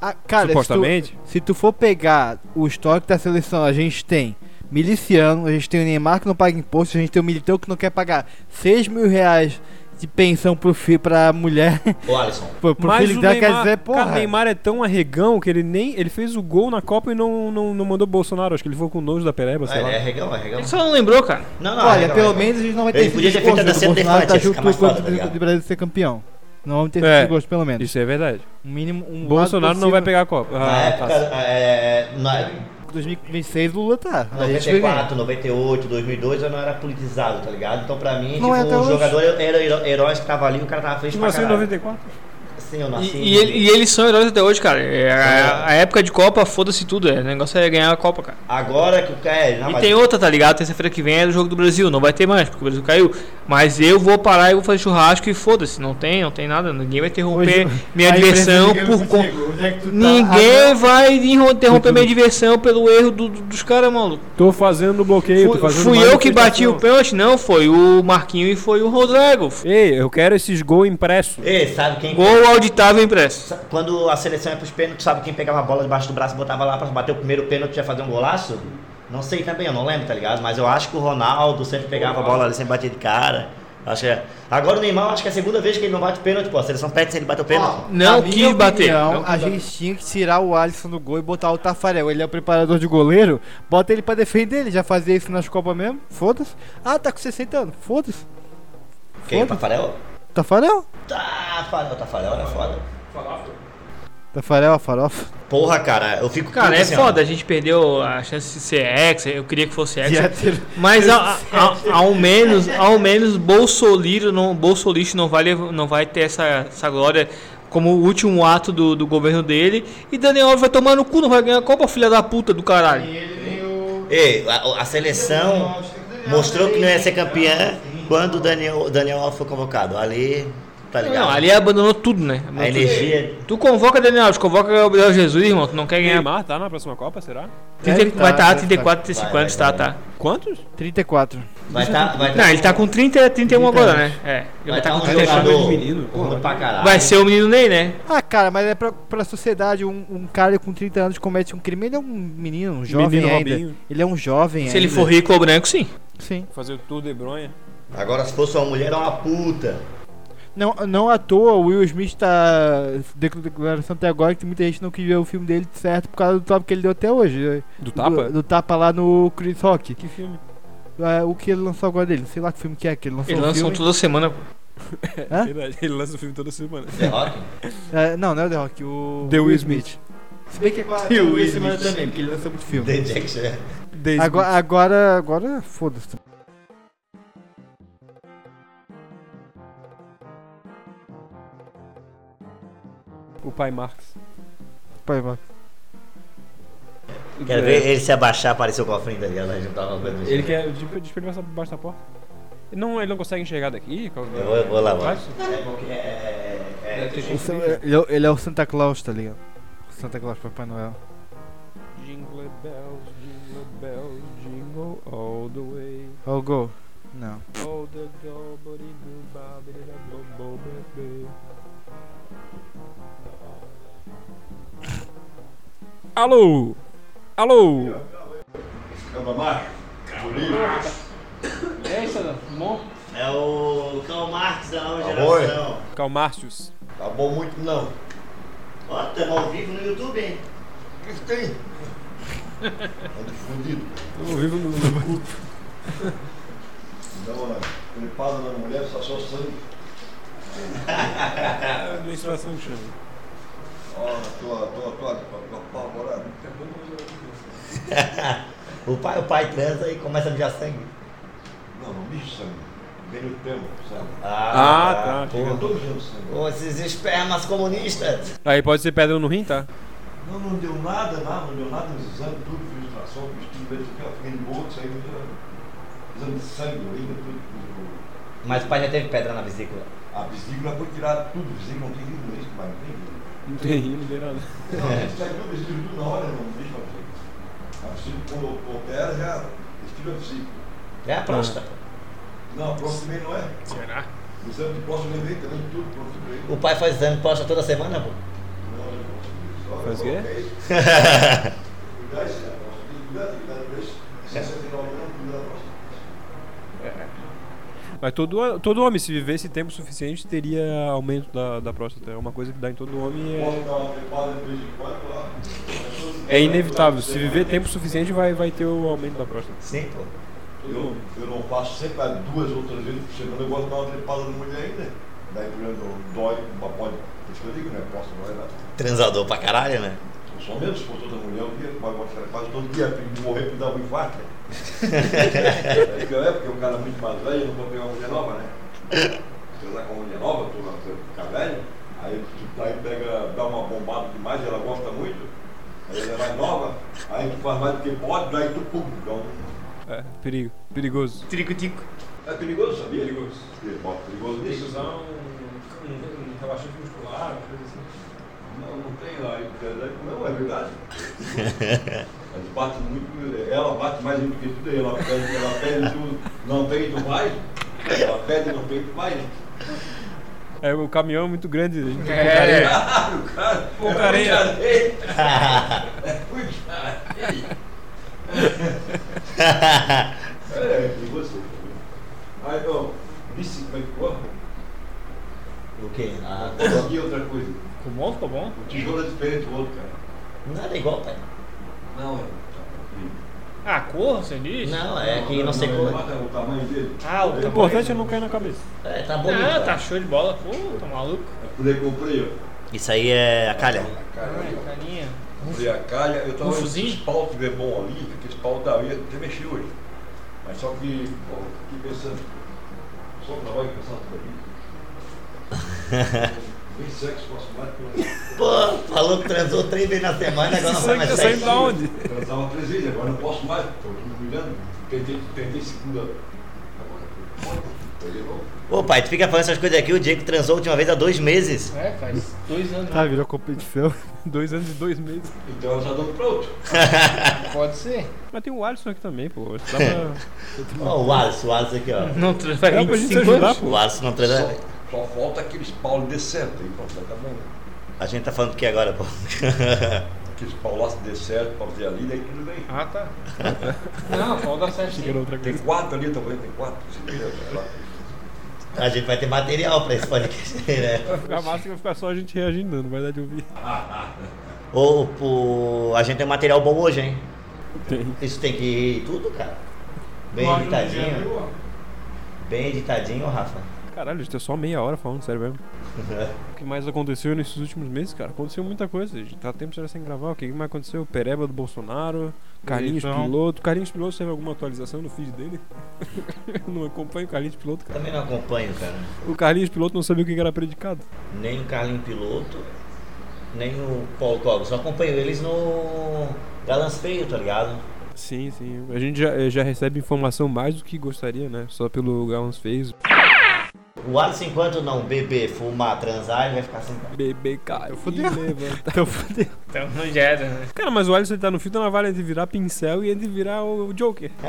Speaker 4: Ah, cara,
Speaker 5: supostamente.
Speaker 4: Se tu, se tu for pegar o histórico da seleção, a gente tem miliciano, a gente tem o Neymar que não paga imposto, a gente tem o militão que não quer pagar 6 mil reais de pensão pro filho, pra mulher.
Speaker 8: Ô, Alisson.
Speaker 4: pro, pro
Speaker 5: Mas
Speaker 4: filho dela,
Speaker 5: Neymar,
Speaker 4: quer dizer, porra.
Speaker 5: cara, o Neymar é tão arregão que ele nem. Ele fez o gol na Copa e não, não, não mandou Bolsonaro. Acho que ele foi com nojo da pereba, sei
Speaker 8: É,
Speaker 5: lá.
Speaker 8: é regão, é regão.
Speaker 6: Ele só não lembrou, cara.
Speaker 8: Não, não, é
Speaker 4: Olha,
Speaker 8: regão,
Speaker 4: pelo
Speaker 8: é regão.
Speaker 4: menos a gente não vai ter
Speaker 8: Ele
Speaker 4: esse
Speaker 8: podia ter feito a
Speaker 4: do
Speaker 8: dança do
Speaker 4: Bolsonaro tá junto com o
Speaker 8: tá
Speaker 4: Brasil ser campeão. Não vamos ter esse
Speaker 5: É.
Speaker 4: desgosto, pelo menos.
Speaker 5: Isso é verdade.
Speaker 4: Um mínimo, um
Speaker 5: Bolsonaro não vai pegar a Copa.
Speaker 8: Na
Speaker 5: Ah,
Speaker 8: época,
Speaker 5: tá.
Speaker 8: é, na,
Speaker 4: 2026 Lula tá. A gente vai ver.
Speaker 8: 94, 98, 2002 eu não era politizado, tá ligado? Então pra mim,
Speaker 4: Não
Speaker 8: tipo,
Speaker 4: é
Speaker 8: o
Speaker 4: hoje.
Speaker 8: jogador era heróis que tava ali, o cara tava feliz pra
Speaker 5: nasceu em
Speaker 8: caralho.
Speaker 5: 94?
Speaker 8: Sim, eu nasci.
Speaker 6: E, e ele- e eles são heróis até hoje, cara. É, a, a época de Copa, foda-se tudo. É. O negócio é ganhar a Copa, cara.
Speaker 8: Agora que o cara. É, não,
Speaker 6: E tem outra, tá ligado? Terça-feira que vem é do jogo do Brasil. Não vai ter mais, porque o Brasil caiu. Mas eu vou parar e vou fazer churrasco e foda-se. Não tem, não tem nada. Ninguém vai interromper
Speaker 4: Hoje-
Speaker 6: minha diversão por
Speaker 4: é tá?
Speaker 6: Ninguém
Speaker 4: Ah,
Speaker 6: vai interromper minha diversão pelo erro do- do- dos caras, maluco.
Speaker 5: Tô fazendo o bloqueio, tô
Speaker 6: Fui,
Speaker 5: fazendo
Speaker 6: fui eu que bati o pênalti, não. Foi o Marquinho e foi o Rodrigo.
Speaker 5: Ei, eu quero esses gols impressos.
Speaker 8: Ei, sabe quem.
Speaker 6: Gol auditável impresso.
Speaker 8: Quando a seleção ia pros pênaltis, sabe quem pegava a bola debaixo do braço e botava lá pra bater o primeiro pênalti e ia fazer um golaço? Não sei também, eu não lembro, tá ligado? Mas eu acho que o Ronaldo sempre pegava a bola ali, sempre batia de cara. Acho que é. Agora o Neymar, acho que é a segunda vez que ele não bate pênalti, pô. A seleção pede se ele bate o pênalti.
Speaker 6: Não
Speaker 4: Na
Speaker 6: quis
Speaker 4: minha
Speaker 6: bater.
Speaker 4: opinião,
Speaker 6: Não
Speaker 4: a gente tinha que tirar o Alisson do gol e botar o Tafarel. Ele é o preparador de goleiro, bota ele pra defender. Ele já fazia isso nas Copas mesmo. Foda-se. Ah, tá com 60 anos. Foda-se.
Speaker 8: Quem? O
Speaker 4: Foda-se.
Speaker 8: Tafarel?
Speaker 4: Tafarel?
Speaker 8: Tafarel, Tafarel é foda.
Speaker 4: Tafarel, a farofa.
Speaker 8: Porra, cara, eu fico.
Speaker 6: Cara, é
Speaker 8: assim, ó.
Speaker 6: foda, a gente perdeu a chance de ser ex, eu queria que fosse ex.
Speaker 4: Hétero.
Speaker 6: Mas a- a- ao menos, ao menos Bolsoliro não, Bolsolixo não vai, não vai ter essa, essa glória como o último ato do, do governo dele. E Daniel Alves vai tomar no cu, não vai ganhar a Copa, filha da puta do caralho.
Speaker 8: Ei, a, a seleção mostrou que não ia ser campeã quando o Daniel, Daniel Alves foi convocado. Ali, tá ligado?
Speaker 6: Não, ali abandonou tudo, né?
Speaker 8: A energia.
Speaker 6: Tu convoca Daniel Alves, convoca Gabriel Jesus, irmão, tu não quer ganhar.
Speaker 5: Neymar tá na próxima Copa, será?
Speaker 6: Trinta-
Speaker 4: Deve tá,
Speaker 6: vai estar
Speaker 4: deve
Speaker 6: 34,
Speaker 8: tá.
Speaker 6: 35 anos, tá, tá.
Speaker 5: Quantos?
Speaker 4: 34.
Speaker 8: Vai tá, vai
Speaker 6: Não, ele tá com 30, 31 agora, né? É. Ele
Speaker 8: Vai
Speaker 6: tá
Speaker 8: tá
Speaker 6: com
Speaker 8: um
Speaker 6: 30.
Speaker 8: jogador
Speaker 5: menino.
Speaker 8: ruim pra caralho.
Speaker 6: Vai ser o menino Ney, né?
Speaker 4: Ah, cara, mas é pra, pra sociedade. Um, um cara com 30 anos comete um crime, ele é um menino, um jovem
Speaker 5: Menino
Speaker 4: ainda.
Speaker 5: Robinho.
Speaker 4: Ele é um jovem
Speaker 6: Se ele
Speaker 4: ainda.
Speaker 6: for rico ou branco, sim.
Speaker 4: Sim.
Speaker 5: Fazer o tour de bronha.
Speaker 8: Agora se fosse uma mulher, é uma puta.
Speaker 4: Não, não à toa o Will Smith tá dec- declaração até agora que muita gente não quis ver o filme dele certo por causa do tapa que ele deu até hoje.
Speaker 5: Do tapa?
Speaker 4: Do, do tapa lá no Chris Rock.
Speaker 5: Que filme?
Speaker 4: É, o que ele lançou agora dele. Não sei lá que filme que é que ele lançou
Speaker 6: Eles
Speaker 4: um
Speaker 6: lançam
Speaker 4: filme.
Speaker 6: toda semana.
Speaker 4: Hã?
Speaker 5: Verdade, ele lança o filme toda semana.
Speaker 8: The Rock?
Speaker 4: É, não, não é o The Rock, o...
Speaker 5: The Will Smith.
Speaker 4: Se bem que é quase
Speaker 6: E o
Speaker 4: o
Speaker 6: Will Smith.
Speaker 4: também, porque ele lançou muito filme.
Speaker 8: The Jackson. é.
Speaker 4: Agora, agora, agora foda-se.
Speaker 5: O pai Marx.
Speaker 4: Pai, vai.
Speaker 8: Quero ver ele se abaixar, aparecer o cofrinho, tá ligado? Coisa do
Speaker 5: Ele quer. Pra ele passar por baixo da porta. Ele não, ele não consegue enxergar daqui? Qual-
Speaker 8: Eu vou, eu vou lá, mano. É porque é. é, é
Speaker 4: Ele, é- ele é o Santa Claus, tá ligado? Santa Claus, Papai Noel.
Speaker 5: Jingle bells, jingle bells, jingle all the way.
Speaker 4: Ó o gol. Não.
Speaker 5: All the go, body do, babidi Alô? Alô?
Speaker 6: E aí, Sandro? Bom?
Speaker 8: É o Karl Marx da nova
Speaker 9: Tá
Speaker 8: geração.
Speaker 5: Karl.
Speaker 9: Tá bom muito não.
Speaker 8: Ó, estamos ao vivo no YouTube, hein?
Speaker 9: O que que tem? Ando fudido.
Speaker 5: Ao vivo no, no
Speaker 9: Dá uma clipada na mulher, só só sangue.
Speaker 5: que chama.
Speaker 8: O, pai, o pai transa e começa a mijar sangue.
Speaker 9: Não, não bicho sangue. Vem no tempo, sabe?
Speaker 5: Ah, tá.
Speaker 9: Fica todo dia no sangue.
Speaker 8: Pô, esses espermas comunistas.
Speaker 5: Aí pode ser pedra no rim, tá?
Speaker 9: Não, não deu nada, nada, não deu nada nos exames, tudo, fiz ultrassom, fiz tudo, veio aqui, ó, fiquei saiu exame de sangue, urina, tudo. tudo.
Speaker 8: Mas o pai já teve pedra na vesícula.
Speaker 9: A vesícula foi tirada tudo, a vesícula não tem nem mas não tem.
Speaker 5: Não tem rim, não tem nada.
Speaker 9: Não, a gente sai tudo, vesícula tudo na hora, não. A vesícula, quando opera, já estira a vesícula.
Speaker 8: É a próstata.
Speaker 9: Não, a próstata também não é.
Speaker 6: Será?
Speaker 9: O exame de próstata levei também, tudo pronto pra ele.
Speaker 8: O pai faz exame de próstata toda semana, pô.
Speaker 9: Não, eu não posso.
Speaker 5: Faz o quê?
Speaker 9: É isso. Cuidar isso, né? Tem que cuidar, tem que cuidar pra isso. 69 anos, cuidar da próstata.
Speaker 5: Mas todo, todo homem, se vivesse tempo suficiente, teria aumento da, da próstata. É uma coisa que dá em todo homem é,
Speaker 9: dar uma trepada de vez em quando lá?
Speaker 5: é inevitável. Se viver tempo suficiente, vai, vai ter o aumento da próstata.
Speaker 8: Sim, pô.
Speaker 9: Eu, eu não faço sempre há duas ou três vezes por semana, eu gosto de dar uma trepada na mulher ainda. Daí, por exemplo, dói, pode. Por isso que eu digo, né? Posso, não é nada.
Speaker 8: Transador pra caralho, né?
Speaker 9: Eu sou menos, se for toda mulher, eu quase todo dia, pra morrer por dar um infarto. né? É porque é porque o cara é muito mais velho, eu não vou pegar uma mulher nova, né? Se eu usar com uma mulher nova, tu vai ficar velho, aí tu aí pega, dá uma bombada demais, ela gosta muito, aí ela é mais nova, aí tu faz mais do que pode, daí tu pum, dá um.
Speaker 5: É, perigo. Perigoso.
Speaker 6: Tico-tico.
Speaker 9: É perigoso, sabia? Perigoso. Bota perigoso nisso?
Speaker 5: um, um relaxante muscular, uma coisa assim.
Speaker 9: Não, não tem lá, não, é verdade. Eles batem muito, ela bate mais do que tudo aí, ela pede, ela pede tu não tem, tu vai. Ela pede, não tem, tu vai.
Speaker 5: É, o caminhão é muito grande. A gente tem
Speaker 6: É.
Speaker 5: porcaria.
Speaker 9: Ah, o cara,
Speaker 5: Porcaria.
Speaker 9: É porcaria. É, e você? Ah, então, vice como é que corre?
Speaker 8: O quê? Ah,
Speaker 9: Aqui outra coisa.
Speaker 6: Ficou bom? Ficou bom?
Speaker 9: O tijolo é diferente do outro, cara.
Speaker 8: nada igual, pai.
Speaker 9: Não, é.
Speaker 6: Ah, cor, você diz?
Speaker 8: Não, é que não sei cor.
Speaker 9: mata o tamanho dele.
Speaker 6: Ah, o
Speaker 5: O
Speaker 6: tamanho.
Speaker 5: importante é não cair na cabeça.
Speaker 8: É, tá bonito.
Speaker 6: Ah,
Speaker 8: pai.
Speaker 6: tá show de bola. Pô, tá maluco?
Speaker 9: É por aí que eu comprei, ó.
Speaker 8: Isso aí é a calha.
Speaker 9: A calha, ó.
Speaker 6: carinha.
Speaker 9: Comprei a calha, eu tava
Speaker 6: Um
Speaker 9: olhando
Speaker 6: fuzinho?
Speaker 9: pau tiver bom ali, aqueles pau da ia até mexer hoje. Mas só que, bom, fiquei pensando, só trabalho pensando tudo ali. Nem sexo posso mais porque
Speaker 8: Pô, falou que transou três vezes na semana, agora não faz mais sexo.
Speaker 5: da onde?
Speaker 9: transava três vezes, agora não posso mais, estou me cuidando. Tentei, tentei segunda. Agora,
Speaker 8: Ô pai, tu fica falando essas coisas aqui, o Diego transou a última vez há dois meses.
Speaker 6: É, faz dois anos.
Speaker 4: Tá, virou competição.
Speaker 5: Dois anos e dois meses.
Speaker 9: Então eu já dou pro outro.
Speaker 6: Pode ser.
Speaker 5: Mas tem o Alisson aqui também, pô. Dá pra...
Speaker 8: Ó, o Alisson, o Alisson aqui, ó.
Speaker 6: Não, faz
Speaker 5: gente
Speaker 6: 25
Speaker 5: ajudar,
Speaker 6: anos.
Speaker 8: O Alisson não transa.
Speaker 9: Só, falta aqueles Paulo decentes aí, pronto, tá bom.
Speaker 8: A gente tá falando do que agora, pô?
Speaker 9: Aqueles Paulaços decentes, Paulo de ali, daí tudo bem.
Speaker 6: Ah, tá. Não, pode dar certo.
Speaker 9: Tem quatro ali também, tem quatro.
Speaker 8: A gente vai ter material pra esse podcast, né?
Speaker 5: Vai ficar massa vai ficar só a gente reagindo, não vai dar de ouvir.
Speaker 8: Ô, pô, a gente tem material bom hoje, hein?
Speaker 5: Tem.
Speaker 8: Isso tem que ir tudo, cara. Bem editadinho. Bem editadinho, Rafa.
Speaker 5: Caralho, a gente é só meia hora falando, sério mesmo. O que mais aconteceu nesses últimos meses, cara? Aconteceu muita coisa. A gente tá tempo já sem gravar. O que mais aconteceu? Pereba do Bolsonaro, Carlinhos
Speaker 4: Eleição.
Speaker 5: Piloto. Carlinhos Piloto teve alguma atualização no feed dele? Eu não acompanho o Carlinhos Piloto, cara.
Speaker 8: Também não acompanho, cara.
Speaker 5: O Carlinhos Piloto não sabia o que era predicado.
Speaker 8: Nem o Carlinho Piloto, nem o Paulo Cogos. Só acompanho eles no Galãs Feio, tá ligado?
Speaker 5: Sim, sim. A gente já, já recebe informação mais do que gostaria, né? Só pelo Galãs Fez.
Speaker 8: O Alisson, enquanto não beber, fumar, transar, ele vai ficar sem.
Speaker 5: Bebê, cara.
Speaker 4: fudeu. Então fudeu.
Speaker 6: Então não já era, né?
Speaker 5: Cara, mas o Alisson ele tá no fio, então vale entre virar pincel e entre virar o Joker.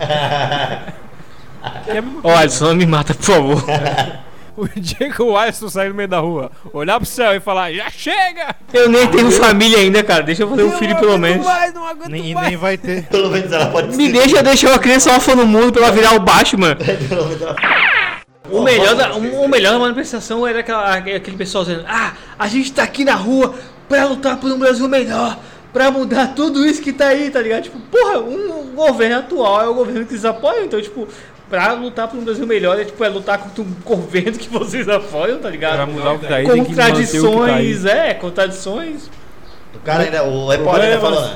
Speaker 5: Que é
Speaker 6: Ó, Alisson, não me mata, por favor.
Speaker 5: O dia que o Alisson sair no meio da rua, olhar pro céu e falar, já chega!
Speaker 6: Eu nem tenho família ainda, cara. Deixa eu fazer um filho pelo menos.
Speaker 5: Mais, não aguento
Speaker 4: Nem,
Speaker 5: mais.
Speaker 4: nem vai ter.
Speaker 8: Pelo menos ela pode
Speaker 6: Me
Speaker 8: ser-
Speaker 6: deixa deixar uma criança órfã no mundo pra ela virar o Batman.
Speaker 8: Pelo menos ela...
Speaker 6: O melhor, da, o melhor da manifestação era aquela, aquele pessoal dizendo: Ah, a gente tá aqui na rua pra lutar por um Brasil melhor, pra mudar tudo isso que tá aí, tá ligado? Tipo, porra, um governo atual é o governo que eles apoiam, então, tipo, pra lutar por um Brasil melhor é, tipo, é lutar contra um governo que vocês apoiam, tá ligado?
Speaker 5: Pra mudar o que tá aí, tem que o tá aí.
Speaker 6: Contradições, é, contradições.
Speaker 8: O cara ainda, o repórter ainda falou?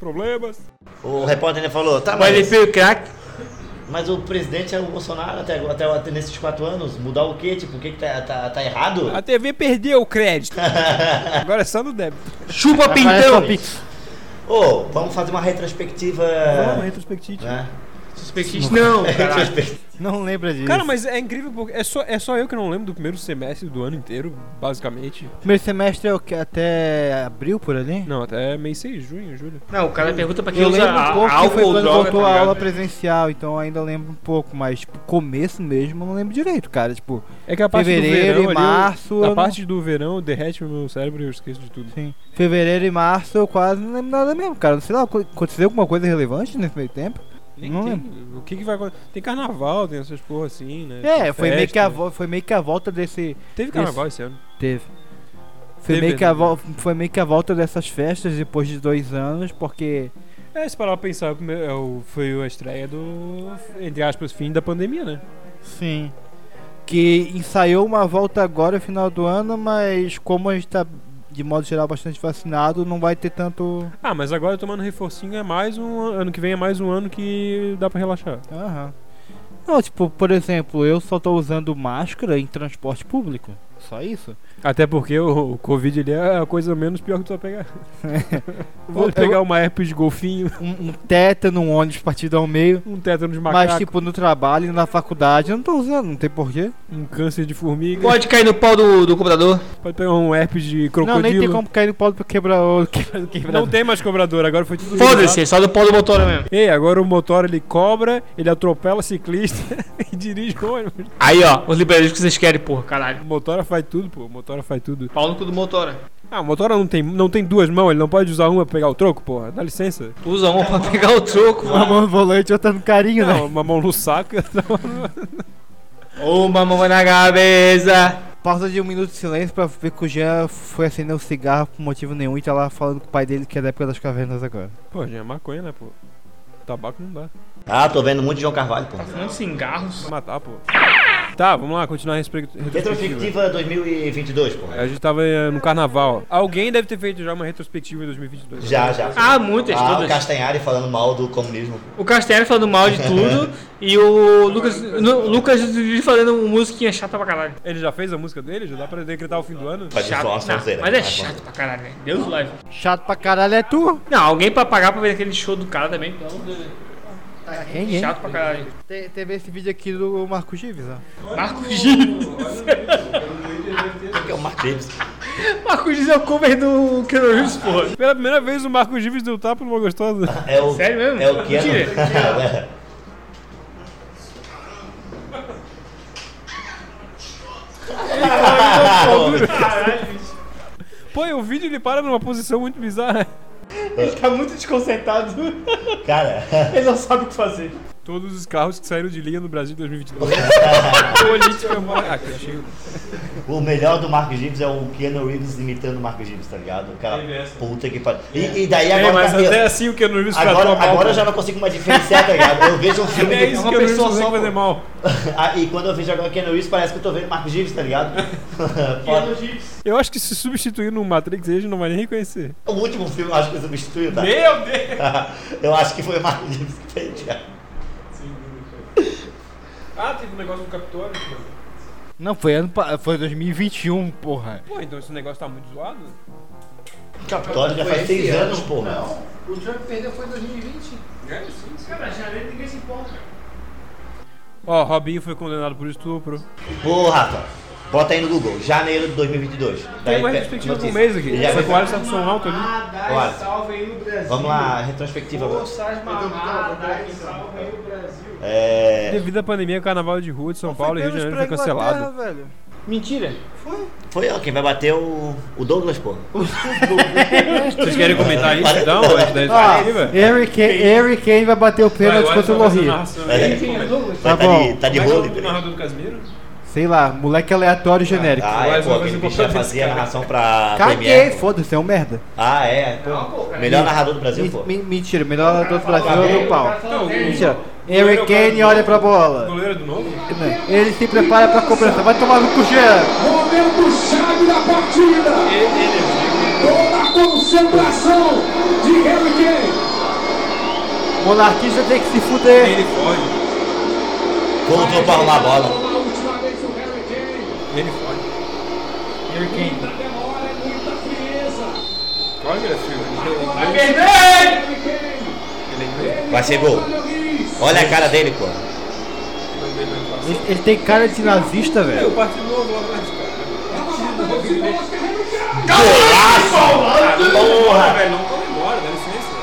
Speaker 5: Problemas.
Speaker 8: O repórter ainda falou, tá,
Speaker 6: Mas ele
Speaker 8: mas,
Speaker 6: fez o crack.
Speaker 8: Mas o presidente é o Bolsonaro até, até, até nesses quatro anos. Mudar o quê? Tipo, o que, que tá, tá, tá errado?
Speaker 5: A TV perdeu o crédito. Agora é só no débito.
Speaker 6: Chupa
Speaker 4: Aparece
Speaker 6: pintão.
Speaker 8: Ô, vamos fazer uma retrospectiva.
Speaker 5: Vamos, retrospectiva.
Speaker 8: Né?
Speaker 6: Suspectista. Não, caralho.
Speaker 4: Não lembra disso.
Speaker 5: Cara, mas é incrível porque é só, é só eu que não lembro do primeiro semestre do ano inteiro, basicamente.
Speaker 4: Primeiro semestre é o que? Até abril por ali?
Speaker 5: Não, até mês 6, junho, julho.
Speaker 6: Não, o cara pergunta pra quem
Speaker 4: Eu
Speaker 6: usa
Speaker 4: lembro um pouco que
Speaker 6: álcool
Speaker 4: foi quando
Speaker 6: droga,
Speaker 4: voltou
Speaker 6: tá
Speaker 4: a aula presencial, então eu ainda lembro um pouco, mas tipo, começo mesmo eu não lembro direito, cara. Tipo,
Speaker 5: É que a parte
Speaker 4: Fevereiro
Speaker 5: do verão
Speaker 4: e março,
Speaker 5: A
Speaker 4: não-
Speaker 5: parte do verão derrete o meu cérebro e eu esqueço de tudo.
Speaker 4: sim. Fevereiro e março eu quase não lembro nada mesmo, cara. Sei lá, aconteceu alguma coisa relevante nesse meio tempo?
Speaker 5: Nem
Speaker 4: Não
Speaker 5: tem-
Speaker 4: lembro.
Speaker 5: O que, que vai acontecer? Tem carnaval, tem essas porra assim, né?
Speaker 4: É,
Speaker 5: Tem
Speaker 4: foi meio, que a, vo- foi meio que a volta desse.
Speaker 5: Teve carnaval esse ano.
Speaker 4: Teve. Foi
Speaker 5: Teve,
Speaker 4: meio, que a
Speaker 5: né?
Speaker 4: vo- foi meio que a volta dessas festas depois de dois anos, porque.
Speaker 5: É, se parar pra pensar, é foi a estreia do, entre aspas, fim da pandemia, né?
Speaker 4: Sim. Que ensaiou uma volta agora final do ano, mas como a gente tá de modo geral bastante vacinado, não vai ter tanto.
Speaker 5: Ah, mas agora tomando reforcinho é mais um an- ano que vem é mais um ano que dá pra relaxar.
Speaker 4: Aham. Não, tipo, por exemplo, eu só tô usando máscara em transporte público. Só isso.
Speaker 5: Até porque o, o Covid ele é a coisa menos pior que tu vai pegar. Vou pegar uma herpes de golfinho,
Speaker 4: Um, um tétano, um ônibus partido ao meio.
Speaker 5: um tétano de macaco,
Speaker 4: Mas, tipo, no trabalho e na faculdade eu não tô usando, não tem porquê.
Speaker 5: um câncer de formiga.
Speaker 6: Pode cair no pau do, do computador.
Speaker 5: Pode pegar um herpes de crocodilo.
Speaker 4: Não, nem tem como cair no pau do quebrador. Quebra, quebra,
Speaker 5: Não tem mais cobrador, agora foi tudo
Speaker 6: Foda-se, só do pau do motor mesmo.
Speaker 5: Ei, agora o motor ele cobra, ele atropela ciclista e dirige o ônibus.
Speaker 6: Aí, ó, os liberais que vocês querem, porra, caralho.
Speaker 5: O motora faz tudo, pô. O motora faz tudo.
Speaker 6: Pau no cu do motora.
Speaker 5: Ah, o motora não tem, não tem duas mãos, ele não pode usar uma pra pegar o troco, porra. Dá licença.
Speaker 6: Usa uma pra pegar o troco,
Speaker 4: Uma mão no volante e outra no carinho, né?
Speaker 5: Não, uma mão no saco.
Speaker 6: Uma mão na cabeça.
Speaker 4: Pausa de um minuto de silêncio pra ver que o Jean foi acender um cigarro por motivo nenhum e tá lá falando com o pai dele que é da época das cavernas agora.
Speaker 5: pô, já é maconha, né, pô? Tabaco não dá.
Speaker 8: Ah, tô vendo muito João Carvalho, pô.
Speaker 6: Fumando cigarros.
Speaker 5: Vai matar, pô. Tá, vamos lá, continuar a retrospectiva.
Speaker 8: Retrospectiva 2022, pô.
Speaker 5: A gente tava eh, no carnaval. Alguém deve ter feito já uma retrospectiva em 2022.
Speaker 8: Já, já.
Speaker 6: Ah, muitas,
Speaker 8: Ah, o
Speaker 6: todas.
Speaker 8: Castanhari falando mal do comunismo.
Speaker 6: O Castanheira falando mal de tudo e o Lucas, no, Lucas fazendo uma musiquinha chata pra caralho.
Speaker 5: Ele já fez a música dele? Já dá pra decretar o fim do ano?
Speaker 8: Faz
Speaker 6: Chato.
Speaker 8: só uma
Speaker 6: Não,
Speaker 8: sonzeira.
Speaker 6: mas é chato pra caralho, velho. Deus live.
Speaker 4: Chato pra caralho é tu.
Speaker 6: Não, alguém pra pagar pra ver aquele show do cara também, pelo amor de Deus.
Speaker 4: Quem, hein?
Speaker 6: Chato pra caralho.
Speaker 4: Te- Teve esse vídeo aqui do Marco Gives, ó.
Speaker 6: Marco Gives.
Speaker 8: Que é o Mark Davis.
Speaker 6: Marco Gives é o cover do Keanu Reeves, porra.
Speaker 5: Pela primeira vez o Marco Gives deu tapa numa gostosa.
Speaker 8: É o,
Speaker 6: Sério mesmo?
Speaker 8: É o Keanu.
Speaker 6: Mentira.
Speaker 5: Pô, e o vídeo ele para numa posição muito bizarra.
Speaker 6: Ele tá muito desconcertado.
Speaker 8: Cara,
Speaker 6: Ele não sabe o que fazer.
Speaker 5: Todos os carros que saíram de linha no Brasil em 2022. Política mora. Ah,
Speaker 8: o melhor do Mark Gibbs é o Keanu Reeves imitando o Mark Gibbs, tá ligado? O cara, puta que pariu. E, e daí
Speaker 5: É,
Speaker 8: agora.
Speaker 5: mas
Speaker 8: tá-
Speaker 5: até assim o Keanu Reeves tratou
Speaker 8: Agora,
Speaker 5: mal.
Speaker 8: agora eu já não consigo mais diferenciar, tá ligado? Eu vejo um filme
Speaker 5: É
Speaker 8: do-
Speaker 5: isso
Speaker 6: uma
Speaker 5: que o Reeves
Speaker 6: pessoa só,
Speaker 5: fazer mal.
Speaker 8: Ah, e quando eu vejo agora Keanu Reeves, parece que eu tô vendo Mark Gibbs, tá ligado? Foda.
Speaker 5: Eu acho que se substituir no Matrix, ele não vai nem reconhecer.
Speaker 8: o último filme eu acho que eu substituí, tá?
Speaker 5: Meu Deus!
Speaker 8: eu acho que foi o Mark Gibbs que fez.
Speaker 5: Ah, teve um negócio no Capitólio.
Speaker 4: Não, foi ano foi 2021, porra.
Speaker 5: Pô, então esse negócio tá muito zoado?
Speaker 8: Capitólio já faz seis anos, porra.
Speaker 4: O Trump perdeu foi em 2020.
Speaker 6: Cara, janeiro ninguém se importa.
Speaker 5: Ó, Robinho foi condenado por estupro.
Speaker 8: Ô, Rafa, bota aí no Google, janeiro de 2022.
Speaker 5: Tem
Speaker 8: Daí
Speaker 5: uma
Speaker 8: pe-
Speaker 5: retrospectiva do
Speaker 8: notícia.
Speaker 5: mês aqui.
Speaker 8: Já
Speaker 5: Só que o
Speaker 8: vai-
Speaker 5: Alisson tá com som alto ali.
Speaker 8: Olha.
Speaker 6: salve aí no Brasil.
Speaker 8: Vamos lá, retrospectiva agora.
Speaker 6: Moças mamadas, salve aí no Brasil.
Speaker 8: É.
Speaker 5: Devido à pandemia, o carnaval de rua de São Paulo e Rio de Janeiro foi cancelado.
Speaker 4: velho.
Speaker 6: Mentira.
Speaker 8: Foi ó, quem vai bater o, o Douglas, pô.
Speaker 5: Vocês querem comentar isso então? Antes da
Speaker 4: Ah? Harry Kane, vai bater o pênalti contra o Lohri.
Speaker 8: É.
Speaker 6: É?
Speaker 4: Tá
Speaker 8: Tá, de, tá de
Speaker 5: Como é é narrador?
Speaker 4: Sei lá, moleque aleatório e genérico.
Speaker 8: Ah, é, pô, aquele bicho já
Speaker 5: importante
Speaker 8: fazia narração pra
Speaker 4: Caguei, foda-se, é um merda.
Speaker 8: Ah, é, pô. Melhor narrador do Brasil,
Speaker 4: Me-
Speaker 8: pô.
Speaker 4: me- mentira, melhor do Brasil é o pau.
Speaker 5: Então,
Speaker 4: Mentira. Harry
Speaker 5: é
Speaker 4: Kane olha pra bola.
Speaker 5: Goleiro do novo?
Speaker 4: Ele se prepara pra cobrança. Vai tomar no cujeira.
Speaker 10: Momento chave da partida. Toda a concentração de Harry Kane.
Speaker 4: Monarquista tem que se fuder.
Speaker 5: Ele foge.
Speaker 8: Voltou pra arrumar a bola.
Speaker 10: A última vez o Harry Kane.
Speaker 5: Ele foge.
Speaker 4: Harry Kane.
Speaker 10: Muita demora, muita frieza.
Speaker 5: Claro que ele é filho.
Speaker 6: Vai perder!
Speaker 8: Vai ser gol. Olha a cara dele, pô.
Speaker 4: Ele, ele tem cara de nazista, velho.
Speaker 5: partido novo lá atrás, cara.
Speaker 8: Porra!
Speaker 5: velho, não comemora, dá licença.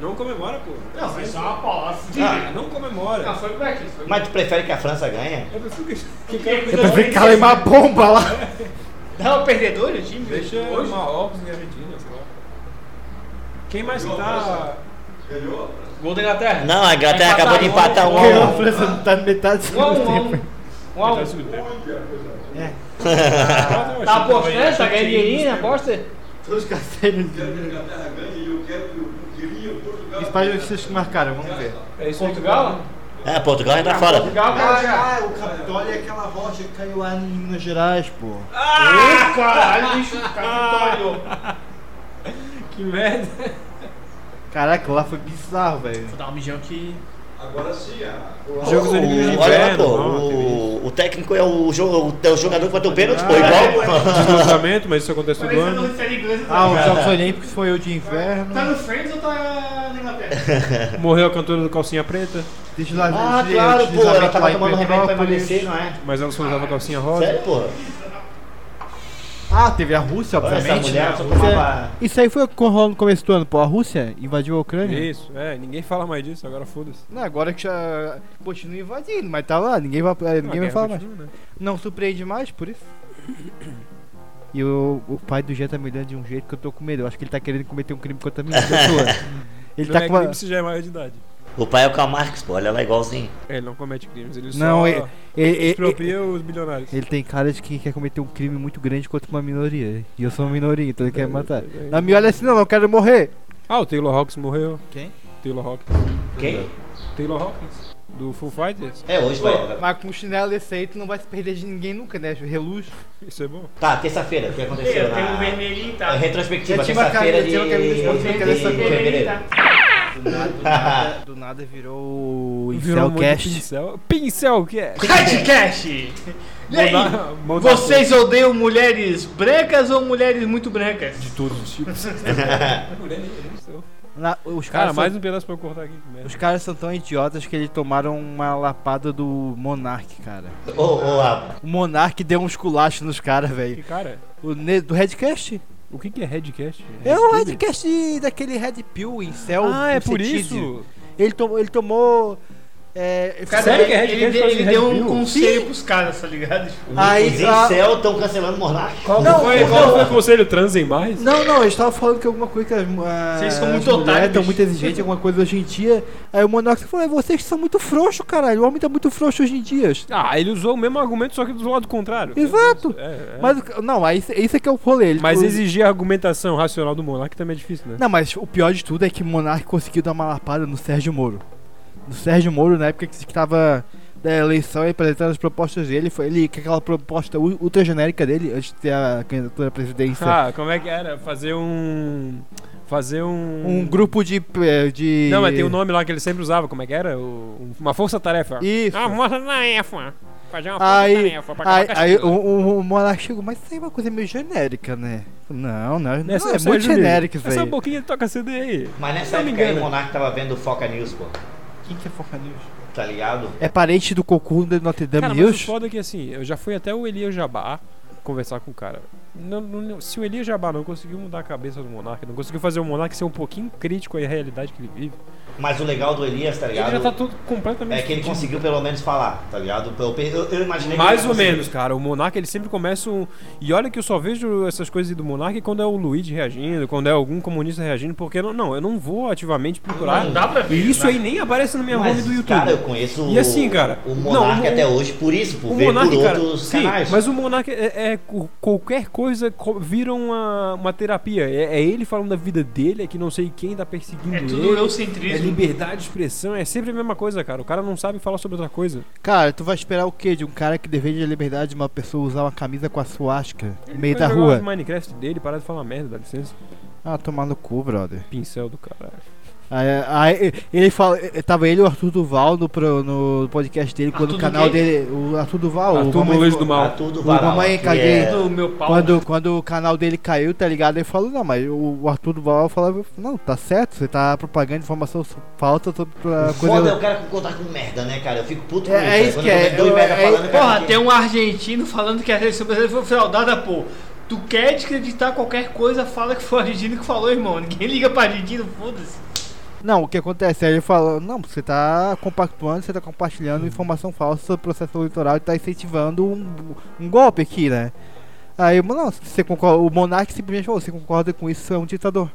Speaker 5: Não comemora, pô.
Speaker 6: Não, foi só uma palavra.
Speaker 5: Ah, não comemora.
Speaker 6: Não, foi. Foi
Speaker 8: Mas tu prefere que a França ganhe?
Speaker 5: Eu prefiro que, que
Speaker 4: Eu prefiro que ela uma bomba lá.
Speaker 6: Não, o perdedor do time.
Speaker 5: Deixa
Speaker 6: hoje.
Speaker 5: Marrocos e Argentina, sei lá. Quem mais que tá.
Speaker 6: Gol da Inglaterra.
Speaker 8: Não, a Inglaterra acabou de
Speaker 6: empatar
Speaker 8: um a
Speaker 4: a
Speaker 8: um.
Speaker 4: França não tá na metade do
Speaker 6: a
Speaker 4: segundo
Speaker 6: a
Speaker 4: tempo.
Speaker 6: Um a um.
Speaker 5: Tá tempo.
Speaker 6: Tá apostando? Tá ganhando dinheirinho na aposta?
Speaker 4: Todos os carteiros.
Speaker 9: A Inglaterra ganha e eu quero que eu queria
Speaker 4: Países que marcaram, vamos ver.
Speaker 5: É isso que
Speaker 6: Portugal?
Speaker 8: É, Portugal ainda fora.
Speaker 6: Portugal, cara.
Speaker 4: Ah, o Capitólio é aquela rocha que caiu lá em Minas Gerais, pô.
Speaker 6: Ih, caralho, bicho. Capitólio.
Speaker 5: Que merda.
Speaker 4: Caraca, lá foi bizarro, velho.
Speaker 6: Vou dar um mijão aqui.
Speaker 9: Agora sim, a...
Speaker 5: Jogos
Speaker 8: O-
Speaker 5: Olimpíados de
Speaker 8: olha lá,
Speaker 5: Inverno.
Speaker 8: pô. O, o técnico é o, jo- o, o jogador que bateu o pênalti, pô, igual.
Speaker 5: Deslocamento, mas isso acontece todo ano.
Speaker 4: Ah, os Jogos Olímpicos foi o de inverno.
Speaker 6: Tá no Friends ou tá na Inglaterra?
Speaker 5: Morreu a cantora do calcinha preta,
Speaker 4: Desla-
Speaker 8: Ah, claro, pô. Ela tava tomando remédio pra emagrecer, não é?
Speaker 5: mas ela só usava calcinha rosa.
Speaker 8: Sério, pô.
Speaker 4: Ah, teve a Rússia, obviamente.
Speaker 8: mulher
Speaker 4: né? Rússia-
Speaker 8: tomava-
Speaker 4: Isso aí foi o que rolou no começo do ano, pô. A Rússia invadiu a Ucrânia.
Speaker 5: Isso, é, ninguém fala mais disso, agora foda-se.
Speaker 4: Não, agora que já continua invadindo, mas tá lá, ninguém vai, eh,
Speaker 5: Ah,
Speaker 4: ninguém vai
Speaker 5: guerra
Speaker 4: falar mais.
Speaker 5: continua, né?
Speaker 4: Não surpreende mais, por isso. E o, o pai do Jean tá me olhando de um jeito que eu tô com medo. Eu acho que ele tá querendo cometer um crime contra a minha pessoa. Ele
Speaker 5: Não
Speaker 4: tá
Speaker 5: é
Speaker 4: com uma...
Speaker 5: crime se já é maior de idade.
Speaker 8: O pai é o Karl Marx, pô. Olha lá igualzinho.
Speaker 5: Ele não comete crimes, ele
Speaker 4: Não,
Speaker 5: só
Speaker 4: ele, ele, ele,
Speaker 5: expropria os bilionários.
Speaker 4: ele tem cara de que quer cometer um crime muito grande contra uma minoria. E eu sou uma minoria, então ele quer
Speaker 5: É,
Speaker 4: matar.
Speaker 5: é,
Speaker 4: Não me olha assim não, eu quero morrer.
Speaker 5: Ah, o Taylor Hawkins morreu.
Speaker 4: Quem?
Speaker 5: Taylor Hawkins.
Speaker 8: Quem?
Speaker 5: Taylor Hawkins, do Full Fighters.
Speaker 8: É, hoje vai.
Speaker 4: Mas com chinelo desse aí tu não vai se perder de ninguém nunca, né? Reluz.
Speaker 5: Isso é bom.
Speaker 8: Tá, terça-feira, o que aconteceu
Speaker 6: Tem um
Speaker 8: na...
Speaker 6: vermelhinho,
Speaker 8: É
Speaker 6: tá?
Speaker 8: retrospectiva,
Speaker 4: Já tinha uma
Speaker 8: terça-feira
Speaker 4: cara-
Speaker 8: de...
Speaker 4: de
Speaker 8: de-
Speaker 4: camisa
Speaker 8: de
Speaker 4: vermelha,
Speaker 8: fevereiro.
Speaker 6: tá?
Speaker 4: Do nada, do nada, do nada virou o
Speaker 5: Virou um
Speaker 4: Incelcast.
Speaker 5: Pincel. Pincel, que é?
Speaker 6: Radcast! E aí,
Speaker 5: Mudar- mudar
Speaker 6: vocês odeiam mulheres brancas ou mulheres muito brancas?
Speaker 5: De todos os tipos.
Speaker 4: Na- os
Speaker 5: Cara,
Speaker 4: caras
Speaker 5: mais
Speaker 4: são,
Speaker 5: um pedaço pra eu cortar aqui. que merda.
Speaker 4: os caras são tão idiotas que eles tomaram uma lapada do Monark, cara.
Speaker 8: Ô, ô, a-
Speaker 4: O Monark deu um esculacho nos caras,
Speaker 5: Que
Speaker 4: velho.
Speaker 5: cara?
Speaker 4: O ne- do Redcast?
Speaker 5: O que, que é Redcast?
Speaker 4: É o
Speaker 5: Redcast?
Speaker 4: Redcast daquele Red Pill em céu.
Speaker 5: Ah, é por
Speaker 4: Cetise.
Speaker 5: isso?
Speaker 4: Ele tomou. Ele tomou. É,
Speaker 6: Cara,
Speaker 5: Sério que é
Speaker 6: ele,
Speaker 5: Redcast
Speaker 6: ele, ele
Speaker 5: Red
Speaker 6: deu um conselho pros caras, tá ligado?
Speaker 4: Aí,
Speaker 8: os
Speaker 4: a-
Speaker 8: incel estão cancelando Monark.
Speaker 5: Qual
Speaker 4: Não,
Speaker 5: foi,
Speaker 4: não.
Speaker 5: qual foi o conselho? Transem mais?
Speaker 4: Não, não, eles estavam falando que alguma coisa que as,
Speaker 6: Vocês são muito otários,
Speaker 4: estão muito exigentes, alguma coisa hoje em dia. Aí o Monark falou, é vocês que são muito frouxos, caralho. O homem tá muito frouxo hoje em dia.
Speaker 5: Ah, ele usou o mesmo argumento, só que do lado contrário.
Speaker 4: Exato.
Speaker 5: É, é.
Speaker 4: Mas, não, aí isso é que é o rolê. Ele-
Speaker 5: Mas
Speaker 4: o-
Speaker 5: exigir a argumentação racional do Monark também é difícil, né?
Speaker 4: Não, mas o pior de tudo é que o Monark conseguiu dar uma lapada no Sérgio Moro. No Sérgio Moro, na época que estava da eleição e apresentando as propostas dele, foi ele com aquela proposta ultra genérica dele, antes de ter a candidatura à presidência.
Speaker 5: Ah, como é que era? Fazer um. Fazer um.
Speaker 4: Um grupo de. eh, de...
Speaker 5: Não, mas tem um nome lá que ele sempre usava, como é que era? O- uma força-tarefa.
Speaker 4: Isso.
Speaker 5: Ah, uma força-tarefa. Fazer uma
Speaker 4: Aí,
Speaker 5: força-tarefa pra
Speaker 4: aí, aí o, o, o Monark chegou, mas isso aí é uma coisa meio genérica, né? Não, não, não,
Speaker 5: seu
Speaker 4: é muito genérico isso
Speaker 5: Essa
Speaker 4: aí.
Speaker 5: boquinha toca CD aí.
Speaker 8: Mas nessa
Speaker 5: Não
Speaker 8: época aí o. Monark tava vendo o Foca News, pô.
Speaker 4: Quem que é Foca News?
Speaker 8: Tá ligado?
Speaker 4: É parente do Cocô da Notre Dame
Speaker 5: Cara, mas o
Speaker 4: News?
Speaker 5: foda é que assim, eu já fui até o Elias Jabá conversar com o cara. Não- não- se o Elias Jabá não conseguiu mudar a cabeça do Monark, não conseguiu fazer o Monark ser um pouquinho crítico à realidade que ele vive,
Speaker 8: Mas o legal do Elias, tá ligado?
Speaker 5: ele já tá tudo completamente.
Speaker 8: É que ele conseguiu pelo menos falar, tá ligado? Eu, eu, eu imaginei
Speaker 5: Mais
Speaker 8: ele
Speaker 5: ou menos, cara. O Monark ele sempre começa um. E olha que eu só vejo essas coisas do Monark quando é o Luigi reagindo, quando é algum comunista reagindo, porque não, não eu não vou ativamente procurar.
Speaker 6: Não dá pra ver,
Speaker 5: E isso
Speaker 6: não.
Speaker 5: aí nem aparece na minha
Speaker 8: Mas,
Speaker 5: home do YouTube.
Speaker 8: Cara, eu conheço
Speaker 5: E assim, cara,
Speaker 8: o, o
Speaker 5: não,
Speaker 8: Monark
Speaker 5: o-
Speaker 8: até hoje por isso, por
Speaker 5: O
Speaker 8: ver
Speaker 5: Monark,
Speaker 8: por
Speaker 5: cara,
Speaker 8: outros
Speaker 5: sim,
Speaker 8: canais.
Speaker 5: mas o Monark é, é qualquer coisa co- vira uma, uma terapia. É, é ele falando da vida dele, é que não sei quem tá perseguindo
Speaker 6: É tudo
Speaker 5: ele. É
Speaker 6: eurocentrismo.
Speaker 5: Liberdade de expressão, é sempre a mesma coisa, cara. O cara não sabe falar sobre outra coisa.
Speaker 4: Cara, tu vai esperar o quê? De um cara que defende a liberdade de uma pessoa usar uma camisa com a suástica no meio da rua?
Speaker 5: Minecraft dele, parar de falar merda, dá licença.
Speaker 4: Ah, tomar no cu, brother.
Speaker 5: Pincel do caralho.
Speaker 4: Aí, aí, ele fala, eh, tava ele e o Arthur Duval no, pro- no podcast dele, quando o
Speaker 6: Arthur
Speaker 4: canal dele, o Arthur Duval, o
Speaker 5: Arthur
Speaker 4: Mamãe-
Speaker 5: Molejo do Mal.
Speaker 8: Tá tudo
Speaker 4: o Mamãe Caguei.
Speaker 8: é-
Speaker 6: Do meu pau.
Speaker 4: Quando, quando o canal dele caiu, tá ligado? Ele falou, não, mas o o Arthur Duval falava, não, tá certo, você tá propagando informação falta sobre a
Speaker 8: O
Speaker 4: coisa.
Speaker 8: foda é o cara concordar com merda, né, cara? Eu fico puto com
Speaker 4: É- é
Speaker 8: isso.
Speaker 4: isso
Speaker 8: Quando
Speaker 4: que é, eu-
Speaker 8: merda
Speaker 4: é-
Speaker 8: falando, cara,
Speaker 6: Porra,
Speaker 8: que-
Speaker 6: tem um argentino falando que a seleção brasileira foi fraudada, pô. Tu quer desacreditar qualquer coisa, fala que foi o argentino que falou, irmão. Ninguém liga pra argentino, foda-se.
Speaker 4: Não, o que acontece? Aí ele falou, não, você tá compactuando, você tá compartilhando informação falsa sobre o processo eleitoral e tá incentivando um, um golpe aqui, né? Aí, não, você concorda, o Monark simplesmente falou, você concorda com isso, você é um ditador.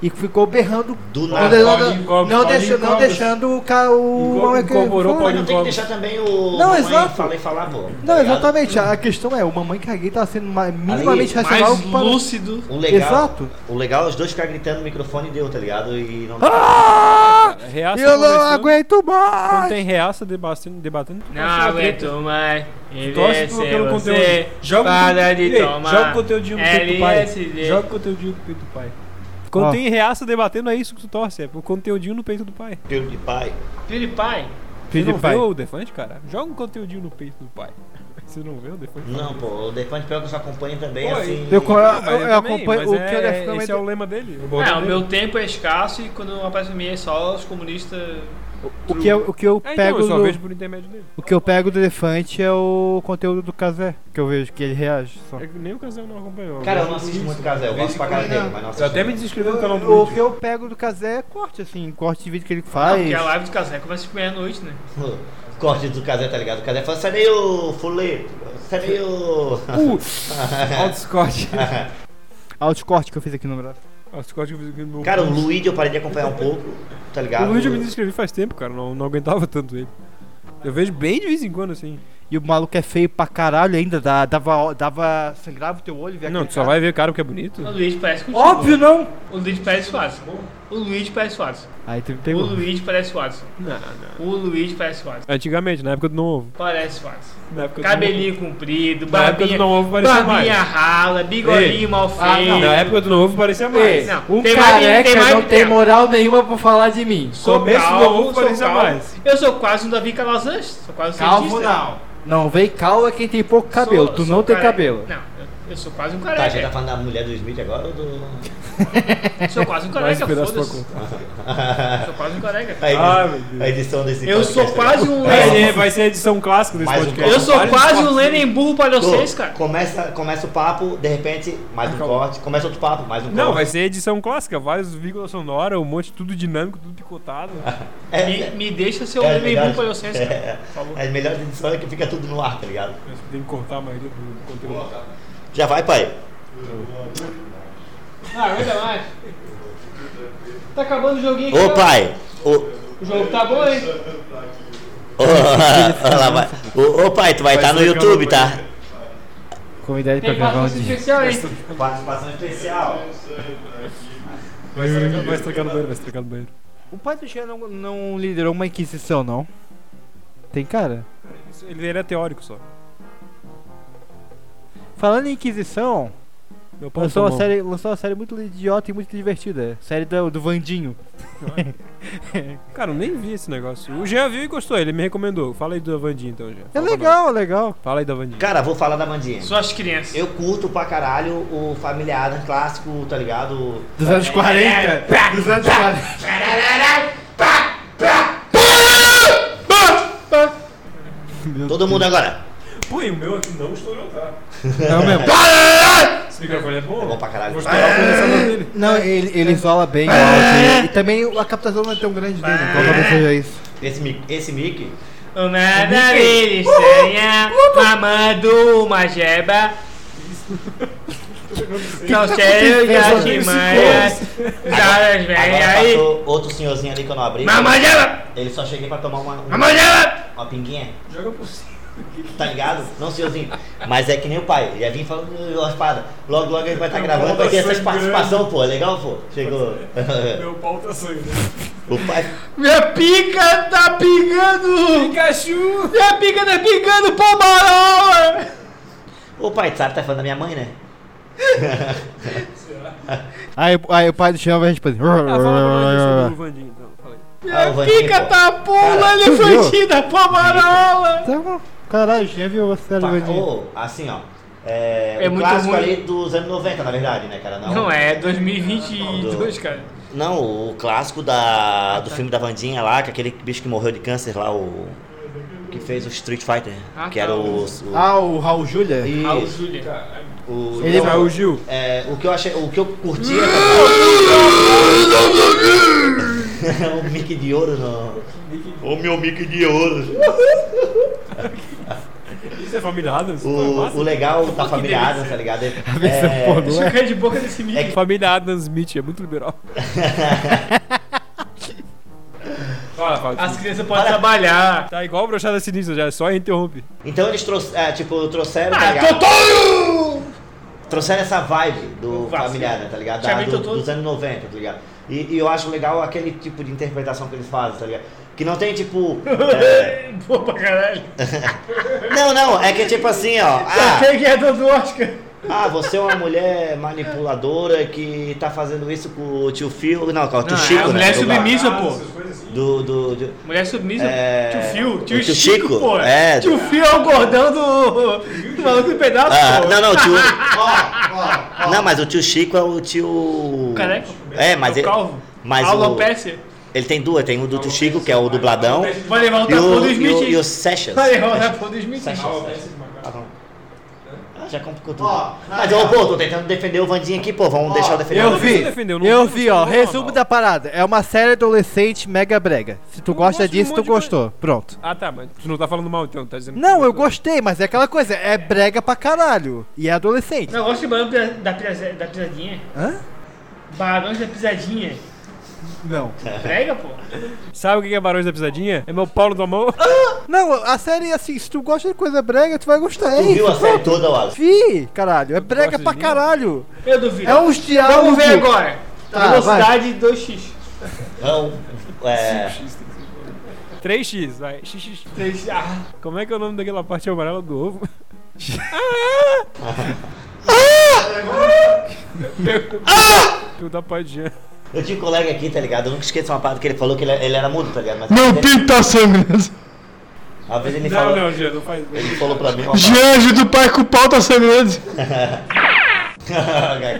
Speaker 4: E ficou berrando,
Speaker 8: Do
Speaker 4: não,
Speaker 8: nada.
Speaker 4: não,
Speaker 5: Cobras,
Speaker 4: não, não deixando o cara, o... É
Speaker 5: incorporou
Speaker 8: não tem que deixar também o.
Speaker 4: Não,
Speaker 8: mamãe
Speaker 4: exato.
Speaker 8: Falar e falar, pô. tá
Speaker 4: Não,
Speaker 8: ligado?
Speaker 4: exatamente, a questão é, o Mamãe Caguei tá sendo ma- minimamente racional
Speaker 6: Mais
Speaker 4: para-
Speaker 6: lúcido.
Speaker 8: O legal,
Speaker 4: Exato.
Speaker 8: o legal é os dois ficar gritando no microfone e deu, tá ligado? E não.
Speaker 4: Ah!
Speaker 5: Reaça
Speaker 4: Eu não aguento
Speaker 5: Quando
Speaker 4: mais!
Speaker 5: tem reaça debatendo, debatendo
Speaker 6: Não aguento mais.
Speaker 5: Torce pelo
Speaker 6: você.
Speaker 5: conteúdo. Joga o conteúdinho no peito do pai. Joga o conteúdinho no peito do pai. Quando
Speaker 4: Ó.
Speaker 5: tem reaça debatendo, é isso que tu torce. É o conteúdinho no peito do pai.
Speaker 8: Filho de pai.
Speaker 6: PewDiePie.
Speaker 5: Você não
Speaker 4: PewDiePie.
Speaker 5: vê o Defante, cara? Joga um conteúdinho no peito do pai. Você não vê o Defante?
Speaker 8: Não, pô, o Defante pior que eu só acompanho também,
Speaker 5: Pô,
Speaker 8: assim.
Speaker 4: Eu,
Speaker 5: Não,
Speaker 4: eu, eu
Speaker 5: também,
Speaker 4: acompanho
Speaker 5: mas
Speaker 4: o
Speaker 5: é,
Speaker 4: que eu defendo.
Speaker 5: Esse é o lema dele. O
Speaker 6: É, o meu tempo é escasso e quando aparece pra mim é só os comunistas.
Speaker 4: O que eu, o que eu
Speaker 5: É, então,
Speaker 4: pego
Speaker 5: eu só
Speaker 4: do,
Speaker 5: vejo por intermédio dele.
Speaker 4: o que eu pego do elefante é o conteúdo do Casé, que eu vejo que ele reage só.
Speaker 5: É Nem o Casel não acompanhou.
Speaker 8: Cara, eu não assisto muito Casé, eu gosto pra cara dele, mas não assisto.
Speaker 5: Eu até me desinscrevi no canal do
Speaker 4: O que eu pego do Casé é corte, assim, corte de vídeo que ele faz.
Speaker 6: porque a live do Casé começa de meia-noite, né?
Speaker 8: Corte do Casé, tá ligado? O Casé fala, sai daí o fuleto, sai daí o...
Speaker 5: Uh, Alto Scott.
Speaker 4: Alto corte que eu fiz aqui no braço.
Speaker 5: Scott que eu fiz meu
Speaker 8: Cara, o. Luigi eu parei de acompanhar um pouco, tá ligado?
Speaker 5: O Luigi eu me desinscrevi faz tempo, cara. Não, não aguentava tanto ele. Eu vejo bem de vez em quando, assim.
Speaker 4: E o maluco é feio pra caralho ainda, dá- dava, dava sangrava o teu olho. via
Speaker 5: Não, tu só
Speaker 4: cara.
Speaker 5: vai ver cara porque é bonito.
Speaker 6: O Luigi parece contigo.
Speaker 4: Óbvio não!
Speaker 6: O Luigi parece Suárez. O Luigi parece Suárez.
Speaker 4: Aí tu me
Speaker 6: O
Speaker 4: pegou.
Speaker 6: Luigi parece Suárez.
Speaker 5: Não, não.
Speaker 6: O Luigi parece Suárez.
Speaker 5: Antigamente, na época do novo.
Speaker 6: Parece
Speaker 5: época do
Speaker 6: Cabelinho comprido,
Speaker 5: Na época
Speaker 6: barbinha,
Speaker 5: do não ovo parecia
Speaker 6: barbinha
Speaker 5: mais.
Speaker 6: rala, bigodinho mal
Speaker 4: Ah,
Speaker 6: feito.
Speaker 5: novo. Na época do novo parecia mais.
Speaker 6: Não,
Speaker 4: Um
Speaker 6: tem mais-
Speaker 4: careca
Speaker 6: tem mais
Speaker 4: não tem moral nenhuma pra falar de mim.
Speaker 6: Sou
Speaker 5: Começo do
Speaker 6: calvo,
Speaker 5: novo
Speaker 6: sou
Speaker 5: parecia
Speaker 6: calvo.
Speaker 5: mais.
Speaker 6: Eu sou quase um Davi Calazans. Sou quase um
Speaker 4: Calvo
Speaker 6: cientista.
Speaker 4: não. Não, vem calvo é quem tem pouco cabelo.
Speaker 6: Sou-
Speaker 4: tu
Speaker 6: sou
Speaker 4: não tem
Speaker 6: careca.
Speaker 4: cabelo.
Speaker 6: Não, Eu sou quase um
Speaker 8: Tá, a gente tá
Speaker 6: careca.
Speaker 8: falando da mulher do Smith agora ou do.
Speaker 6: Eu sou quase um careca,
Speaker 5: um
Speaker 6: foda-se. sou quase um careca.
Speaker 8: A edição,
Speaker 5: Ah,
Speaker 8: a edição desse
Speaker 6: Eu sou quase um
Speaker 5: Vai
Speaker 6: Lenin.
Speaker 5: ser, vai ser a edição clássica desse
Speaker 8: Mais um
Speaker 5: podcast.
Speaker 6: Eu sou quase um. Lenin burro pra
Speaker 8: Tô,
Speaker 6: vocês, cara.
Speaker 8: Começa, começa o papo, de repente, mais um corte. Começa outro papo, mais um corte.
Speaker 5: Não, vai ser edição clássica, vários vírgulas sonora, um monte, tudo dinâmico, tudo picotado.
Speaker 8: É,
Speaker 6: Me, me deixa ser o
Speaker 8: é,
Speaker 6: Lenin
Speaker 8: verdade.
Speaker 6: burro pra vocês, cara.
Speaker 8: É. As melhores edições é que fica tudo no ar, tá ligado?
Speaker 5: Tem que cortar a maioria do conteúdo.
Speaker 8: Já vai, pai.
Speaker 6: Ah, aguenta mais. Tá acabando o joguinho aqui.
Speaker 8: Ô, pai. Ô,
Speaker 6: O jogo tá bom, hein?
Speaker 8: ô, lá, vai. Ô, ô, pai, tu vai estar no
Speaker 5: ser
Speaker 8: YouTube, tá?
Speaker 4: Convidar ele pra
Speaker 6: Tem
Speaker 4: gravar um
Speaker 6: participação
Speaker 4: dia.
Speaker 6: especial, hein?
Speaker 8: Participação especial.
Speaker 5: Vai estragar, no banheiro, vai estragar no banheiro.
Speaker 4: O pai do Jean não, não liderou uma inquisição, não? Tem cara?
Speaker 5: Ele era teórico só.
Speaker 4: Falando em inquisição, lançou uma, série, lançou uma série muito idiota e muito divertida. Série do, do Vandinho.
Speaker 5: Cara, eu nem vi esse negócio. O Jean viu e gostou, ele me recomendou. Fala aí da Vandinha então, Jean.
Speaker 4: É
Speaker 5: Fala
Speaker 4: legal, é legal.
Speaker 5: Fala aí da Vandinha.
Speaker 8: Cara, vou falar da Mandinha.
Speaker 6: Só as crianças.
Speaker 8: Eu curto pra caralho o familiar clássico, tá ligado?
Speaker 4: Dos anos 40. Dos anos 40.
Speaker 8: Todo mundo agora.
Speaker 5: Pô, e o meu aqui não estourou, tá?
Speaker 4: Não mesmo.
Speaker 5: Esse microfone é
Speaker 8: É bom
Speaker 5: bom?
Speaker 8: pra caralho.
Speaker 5: Vou estourar o condensador dele.
Speaker 4: Não, ele, ele isola bem o áudio. E também a captação não é tão grande dele, então talvez seja isso.
Speaker 8: Esse, mic- esse mic,
Speaker 6: O nada ele estranha, mamando uma jeba. Não sei, já de manhã, caras
Speaker 8: agora
Speaker 6: aí.
Speaker 8: outro senhorzinho ali que eu não abri.
Speaker 6: Mamãe jeba!
Speaker 8: Ele só cheguei pra tomar uma, um-
Speaker 6: Mamãe jeba!
Speaker 8: uma pinguinha. Tá ligado? Não, senhorzinho. Mas é que nem o pai. Ele ia vir falando "Ô, a espada. Logo, logo ele vai estar gravando, vai ter essas participação, pô. É legal, pô. Chegou.
Speaker 5: Meu pau tá sangrando.
Speaker 8: o pai.
Speaker 6: Minha pica tá pingando!
Speaker 5: Pikachu!
Speaker 6: Minha pica tá pingando pomarola!
Speaker 8: Ô pai, tu sabe que tá falando da minha mãe, né?
Speaker 4: Aí, aí o pai do Jean vai responder.
Speaker 5: Ah, fala pra o então.
Speaker 8: Ah, o
Speaker 6: Minha
Speaker 8: Vandinha,
Speaker 6: pica tá pula, da pomarola!
Speaker 4: Tá bom. Caralho, Jean viu a série do
Speaker 8: Pá,
Speaker 4: Vandinho.
Speaker 8: ô, assim, ó. É,
Speaker 6: É
Speaker 8: o
Speaker 6: muito
Speaker 8: clássico
Speaker 6: ruim.
Speaker 8: ali dos anos 90, na verdade, né, cara? Não,
Speaker 6: Não é 2022, cara.
Speaker 8: Não, o clássico da, do filme da Vandinha lá, que aquele bicho que morreu de câncer lá, o. Que fez o Street Fighter.
Speaker 6: Ah,
Speaker 8: que
Speaker 6: tá,
Speaker 8: era
Speaker 6: o-
Speaker 8: o.
Speaker 4: Ah, o Raul Júlia?
Speaker 8: Isso.
Speaker 6: Raul Júlia.
Speaker 8: o,
Speaker 4: Ele
Speaker 8: não,
Speaker 4: vai-
Speaker 5: o Gil.
Speaker 8: É, o que eu achei. O que eu curti é. o mic de ouro no. O meu mic de ouro.
Speaker 5: Isso é família Adams?
Speaker 8: O,
Speaker 5: massa.
Speaker 8: o legal da
Speaker 6: que
Speaker 8: família. Adams, tá ligado? É,
Speaker 4: pornô.
Speaker 6: Deixa eu cair de boca desse mico.
Speaker 8: É que-
Speaker 5: Família Adams Smith, é muito liberal. fala, fala.
Speaker 6: As crianças podem trabalhar.
Speaker 5: Tá igual o brochada sinistra já, só interrompe.
Speaker 8: Então eles trouxeram, é, tipo, trouxeram, tá
Speaker 6: Ah? Totoro!
Speaker 8: Trouxeram essa vibe do familiar, né, tá ligado? Da-
Speaker 6: Chamei
Speaker 8: do-
Speaker 6: Totoro.
Speaker 8: dos anos 90, tá ligado? E, e eu acho legal aquele tipo de interpretação que eles fazem, tá ligado? Que não tem tipo. é,
Speaker 6: Pô, pra caralho.
Speaker 8: Não, não, é que é tipo assim, ó. Ah,
Speaker 6: Quem que é do Oscar?
Speaker 8: ah, você é uma mulher manipuladora que tá fazendo isso com o tio Phil. Não, com o tio
Speaker 6: Não,
Speaker 8: Chico,
Speaker 6: é a
Speaker 8: né?
Speaker 6: mulher
Speaker 8: do-
Speaker 6: submissa, pô.
Speaker 8: Do. do, do-
Speaker 6: Mulher submissa.
Speaker 8: É,
Speaker 6: Tio Fio. Tio,
Speaker 8: tio
Speaker 6: Chico,
Speaker 8: Chico,
Speaker 6: pô.
Speaker 8: é.
Speaker 6: Tio Fio é o gordão do, do maluco do pedaço,
Speaker 8: Ah,
Speaker 6: pô.
Speaker 8: não, não, o tio. Não, mas o tio Chico é o tio.
Speaker 6: Careca?
Speaker 8: É, mas
Speaker 6: É o
Speaker 8: ele.
Speaker 6: calvo.
Speaker 8: Mas o,
Speaker 6: Alopecia.
Speaker 8: Ele tem duas, tem o do tio Chico, que é o dubladão.
Speaker 6: Vai levar o
Speaker 8: E
Speaker 6: tapão do
Speaker 8: e
Speaker 6: Smith.
Speaker 8: o, e o Sessions.
Speaker 6: Vai levar o tapão do Smith.
Speaker 8: Sessions. Tá bom. Ah, já complicou tudo. Mas, ô, pô, tô tentando defender o Vandinho aqui, pô. Vamos deixar eu defender
Speaker 4: Eu
Speaker 8: o
Speaker 4: vi,
Speaker 5: defender, eu
Speaker 4: vi, ó. Resumo da parada. É uma série adolescente mega brega. Se tu
Speaker 5: Eu
Speaker 4: gosta
Speaker 5: um
Speaker 4: disso,
Speaker 5: monte
Speaker 4: tu
Speaker 5: de coisa.
Speaker 4: gostou. Pronto.
Speaker 5: Ah, tá, mas tu não tá falando mal então, tá dizendo
Speaker 4: Não, eu
Speaker 5: gostou.
Speaker 4: gostei, mas é aquela coisa. É brega pra caralho. E é adolescente.
Speaker 6: Não, eu gosto de barão da, da, da pisadinha.
Speaker 4: Hã?
Speaker 6: Barões da pisadinha.
Speaker 4: Não.
Speaker 6: Prega, pô.
Speaker 5: Sabe o que é Barões da Pisadinha? É meu pau no amor.
Speaker 4: Não, a série, assim, se tu gosta de coisa brega, tu vai gostar. É
Speaker 8: Tu viu a série toda, Wallace?
Speaker 4: Vi, caralho. É brega pra caralho.
Speaker 6: Eu duvido.
Speaker 4: É uns diálogos.
Speaker 6: Vamos ver agora.
Speaker 4: Tá,
Speaker 6: Velocidade 2x.
Speaker 8: Não. É.
Speaker 5: 3x, vai. XX.
Speaker 6: 3x. Ah,
Speaker 5: Como é que é o nome daquela parte amarela do ovo? Tu da pai de Jean.
Speaker 8: Eu tinha um colega aqui, tá ligado? Eu nunca esqueço uma parte que ele falou que ele, ele era mudo, tá ligado? Mas
Speaker 10: Meu pinto tá sangrando.
Speaker 8: Às vezes ele
Speaker 5: Não,
Speaker 8: falou.
Speaker 5: não, Jean, não faz
Speaker 8: Ele falou pra mim uma
Speaker 10: Jean, ajuda o pai que o pau tá sangrando.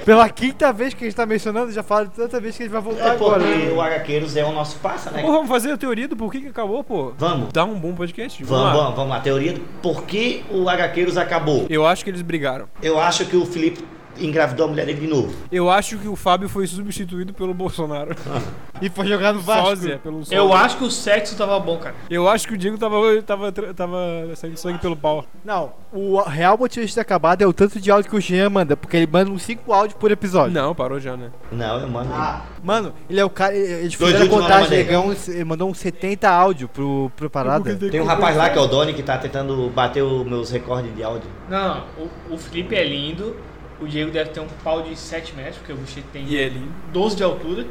Speaker 4: Pela quinta vez que a gente tá mencionando, já fala tanta vez que ele vai voltar
Speaker 8: É
Speaker 4: agora.
Speaker 8: porque o HQueiros é o nosso passa, né?
Speaker 5: Pô, vamos fazer a teoria do porquê que acabou, pô.
Speaker 8: Vamos.
Speaker 5: Dá um bom podcast.
Speaker 8: Vamos,
Speaker 5: lá.
Speaker 8: vamos, vamos lá. Teoria do por que o HQueiros acabou.
Speaker 5: Eu acho que eles brigaram.
Speaker 8: Eu acho que o Felipe engravidou a mulher dele de novo.
Speaker 5: Eu acho que o Fábio foi substituído pelo Bolsonaro.
Speaker 4: E foi jogar no Vasco.
Speaker 5: Sósia, pelo sósia.
Speaker 6: Eu acho que o sexo tava bom, cara.
Speaker 5: Eu acho que o Diego tava, tava, tava saindo sangue pelo pau.
Speaker 4: Não, o real motivo de ter acabado é o tanto de áudio que o Jean manda, porque ele manda uns 5 áudios por episódio.
Speaker 5: Não, parou já, né?
Speaker 8: Não, eu mando.
Speaker 4: Mano, ele é o cara. Eles
Speaker 8: Dois
Speaker 4: fizeram a contagem, ele, uns- ele mandou uns 70 áudios pro, pro parada.
Speaker 8: Tem um rapaz lá que é o Doni que tá tentando bater os meus recordes de áudio.
Speaker 6: Não, não. O, o Felipe é lindo. O Diego deve ter um pau de 7 metros, porque o bicho tem
Speaker 5: E ele.
Speaker 6: 12 de altura.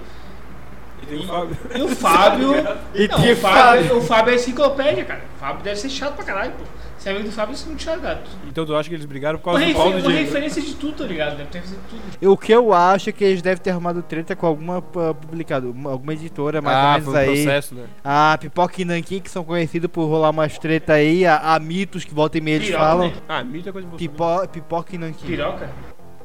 Speaker 5: E tem o Fábio.
Speaker 6: E o Fábio.
Speaker 4: E
Speaker 6: não, o Fábio, o Fábio é enciclopédia, cara. O Fábio deve ser chato pra caralho, pô. Se é amigo do Fábio, isso é muito chato, gato.
Speaker 5: Então tu acha que eles brigaram por
Speaker 6: Uma,
Speaker 5: causa do pau do
Speaker 6: uma
Speaker 5: Diego?
Speaker 6: referência de tudo, tá ligado? Deve ter feito tudo.
Speaker 4: O que eu acho é que eles devem ter arrumado treta com alguma uh, publicado, uma- alguma editora mais
Speaker 5: ah,
Speaker 4: ou menos
Speaker 5: um
Speaker 4: aí.
Speaker 5: processo, né?
Speaker 4: A Pipoca e Nankin, que são conhecidos por rolar umas treta aí, a, a mitos que volta e meia eles
Speaker 6: Piroca,
Speaker 4: falam.
Speaker 6: né?
Speaker 5: Ah, mito é coisa de você.
Speaker 4: Pipo, pipoca e Nankin.
Speaker 6: Piroca?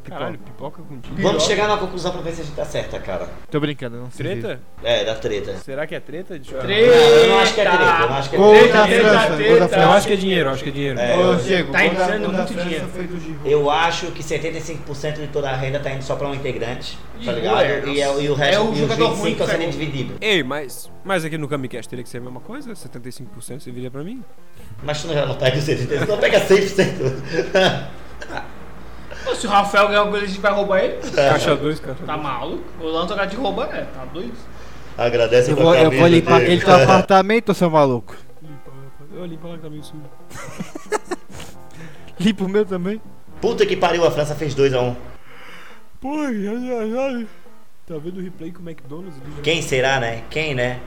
Speaker 5: Caralho, pipoca contigo.
Speaker 8: Vamos chegar numa conclusão pra ver se a gente tá certa, cara.
Speaker 4: Tô brincando, não sei.
Speaker 5: Treta?
Speaker 8: É, da treta.
Speaker 5: Será que é treta? Deixa eu...
Speaker 6: Treta!
Speaker 8: Não, eu não acho que é treta, eu não acho que é
Speaker 4: Gol
Speaker 8: treta.
Speaker 4: da
Speaker 6: Treta,
Speaker 4: França,
Speaker 6: treta,
Speaker 4: gol da
Speaker 6: treta.
Speaker 5: Eu
Speaker 4: França.
Speaker 5: acho que é dinheiro, eu acho que é dinheiro.
Speaker 8: É,
Speaker 4: Ô,
Speaker 8: eu-
Speaker 4: Diego,
Speaker 6: Tá
Speaker 4: gol da-
Speaker 6: entrando
Speaker 4: gol da
Speaker 6: muito
Speaker 4: França
Speaker 6: dinheiro.
Speaker 4: foi do Giroud.
Speaker 8: Eu acho que 75% de toda a renda tá indo só pra um integrante, tá ligado?
Speaker 6: ué,
Speaker 8: E, é- e o resto,
Speaker 6: é o
Speaker 8: e os
Speaker 6: jogador ruim
Speaker 8: 25
Speaker 6: que
Speaker 8: estão sendo
Speaker 6: pegou.
Speaker 8: dividido.
Speaker 5: Ei, mas, mas aqui no Kamicast teria que ser a mesma coisa? 75% você viria pra mim?
Speaker 8: Mas tu já não pega os 75%, não pega 100%.
Speaker 6: Se o Rafael ganhar alguma coisa, a gente vai roubar ele?
Speaker 5: Caixa 2, caixa
Speaker 6: Tá maluco? O Lan tocar de roubar, né? Tá doido?
Speaker 8: Agradece
Speaker 4: Eu vou, eu vou limpar
Speaker 8: Diego.
Speaker 4: aquele teu apartamento, seu maluco.
Speaker 5: Eu limpo lá que tá meio sujo.
Speaker 4: Limpa o meu também.
Speaker 8: Puta que pariu, a França fez 2x1.
Speaker 5: Pô, ai, ai, ai. Tá vendo o replay com o McDonald's?
Speaker 8: Quem será, né? Quem, né?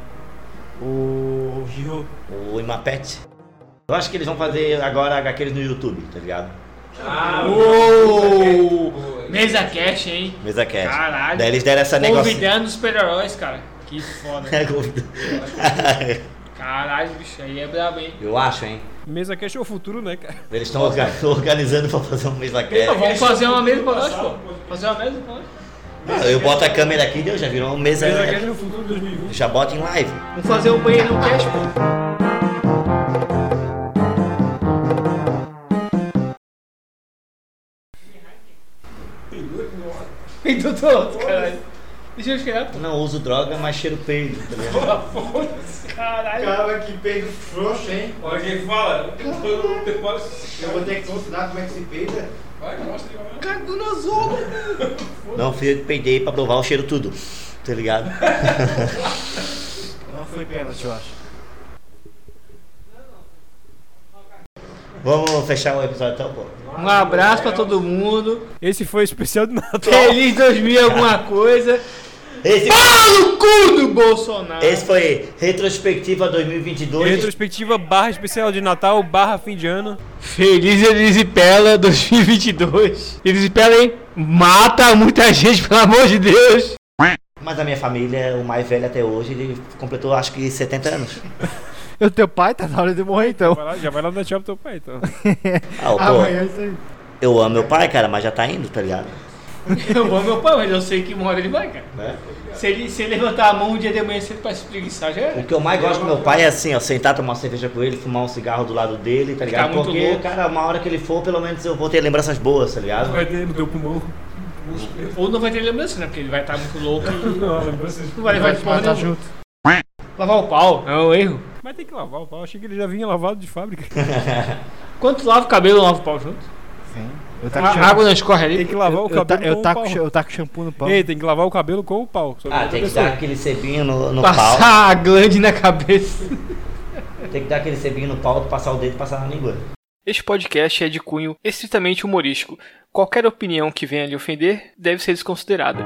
Speaker 4: O Giroud.
Speaker 8: O Imapete. Eu acho que eles vão fazer agora HQs no YouTube, tá ligado?
Speaker 6: Uou! Mesa cash, hein?
Speaker 8: Mesa Cast.
Speaker 6: Caralho.
Speaker 8: Daí eles deram essa negócio.
Speaker 6: Convidando os super-heróis, cara. Que foda.
Speaker 8: É, convido.
Speaker 6: Caralho, bicho, aí é brabo, hein?
Speaker 8: Eu acho, hein?
Speaker 5: Mesa Cash é o futuro, né, cara?
Speaker 8: Eles estão orga- organizando pra fazer um Mesa
Speaker 6: Pô,
Speaker 8: Cast.
Speaker 6: vamos fazer uma mesa pra nós, pô. Fazer uma mesa pra nós.
Speaker 8: Não, Eu boto a câmera aqui, deu, já virou um Mesa.
Speaker 5: Mesa Cash é o futuro de 2020.
Speaker 8: Já bota em live.
Speaker 6: Vamos fazer o banheiro no cash, pô. Peidou todo, caralho. Deixa eu chegar, pô.
Speaker 8: Não uso droga, mas cheiro peido, tá ligado?
Speaker 6: Caralho.
Speaker 4: Cara, que peido frouxo, hein?
Speaker 5: Olha quem fala.
Speaker 4: Eu vou ter que ensinar como é que se peida.
Speaker 6: Cagou na zona.
Speaker 8: Não fui eu que peidei pra provar o cheiro tudo, tá ligado?
Speaker 4: Não foi pênalti, eu acho.
Speaker 8: Vamos fechar o episódio então, pô.
Speaker 6: Um abraço pra todo mundo.
Speaker 5: Esse foi o especial do Natal.
Speaker 6: Feliz 2000 e alguma coisa.
Speaker 8: Esse,
Speaker 6: Pau no cu do Bolsonaro.
Speaker 8: esse foi Retrospectiva 2022.
Speaker 5: Retrospectiva barra especial de Natal barra fim de ano.
Speaker 6: Feliz Elisipela 2022. Elisipela, hein? Mata muita gente, pelo amor de Deus.
Speaker 8: Mas a minha família, o mais velho até hoje, ele completou acho que 70 anos.
Speaker 4: O teu pai tá na hora de morrer então.
Speaker 5: Vai lá, já vai lá dar tchau pro teu pai, então.
Speaker 8: Ah, pô,
Speaker 4: Amanhã é isso aí.
Speaker 8: eu amo meu pai, cara, mas já tá indo, tá ligado?
Speaker 6: Eu amo meu pai, mas eu sei que uma hora ele vai, cara.
Speaker 8: Né?
Speaker 6: Se ele, se ele levantar a mão um dia de manhã cedo pra se preguiçar, já
Speaker 8: O
Speaker 6: era.
Speaker 8: que eu mais gosto do meu pai é assim, ó, sentar, tomar uma cerveja com ele, fumar um cigarro do lado dele, tá ligado?
Speaker 6: muito
Speaker 8: Porque,
Speaker 6: louco.
Speaker 8: cara, uma hora que ele for, pelo menos eu vou ter lembranças boas, tá ligado?
Speaker 5: Vai ter no teu pulmão.
Speaker 6: Ou não vai ter lembrança, né? Porque ele vai estar muito louco e
Speaker 5: Não, lembrança.
Speaker 6: não vai levar
Speaker 4: Vai
Speaker 6: de porra
Speaker 4: junto.
Speaker 6: Lavar o pau, é um erro.
Speaker 5: Mas tem que lavar o pau. Achei que ele já vinha lavado de fábrica.
Speaker 6: Quanto lava o cabelo, lava o pau junto?
Speaker 4: Sim. Eu
Speaker 6: A
Speaker 4: shampoo-
Speaker 6: água não escorre ali.
Speaker 5: Tem que lavar o
Speaker 4: eu, ta-
Speaker 5: cabelo
Speaker 4: eu,
Speaker 5: com o
Speaker 4: taco,
Speaker 5: pau.
Speaker 4: cha- eu taco shampoo no pau.
Speaker 5: Ei, tem que lavar o cabelo com o pau.
Speaker 8: Ah, tem que
Speaker 5: pessoa.
Speaker 8: dar aquele sebinho no, no pau.
Speaker 6: Passar a glande na cabeça.
Speaker 8: Tem que dar aquele sebinho no pau, passar o dedo e passar na língua.
Speaker 6: Este podcast é de cunho estritamente humorístico. Qualquer opinião que venha lhe ofender deve ser desconsiderada.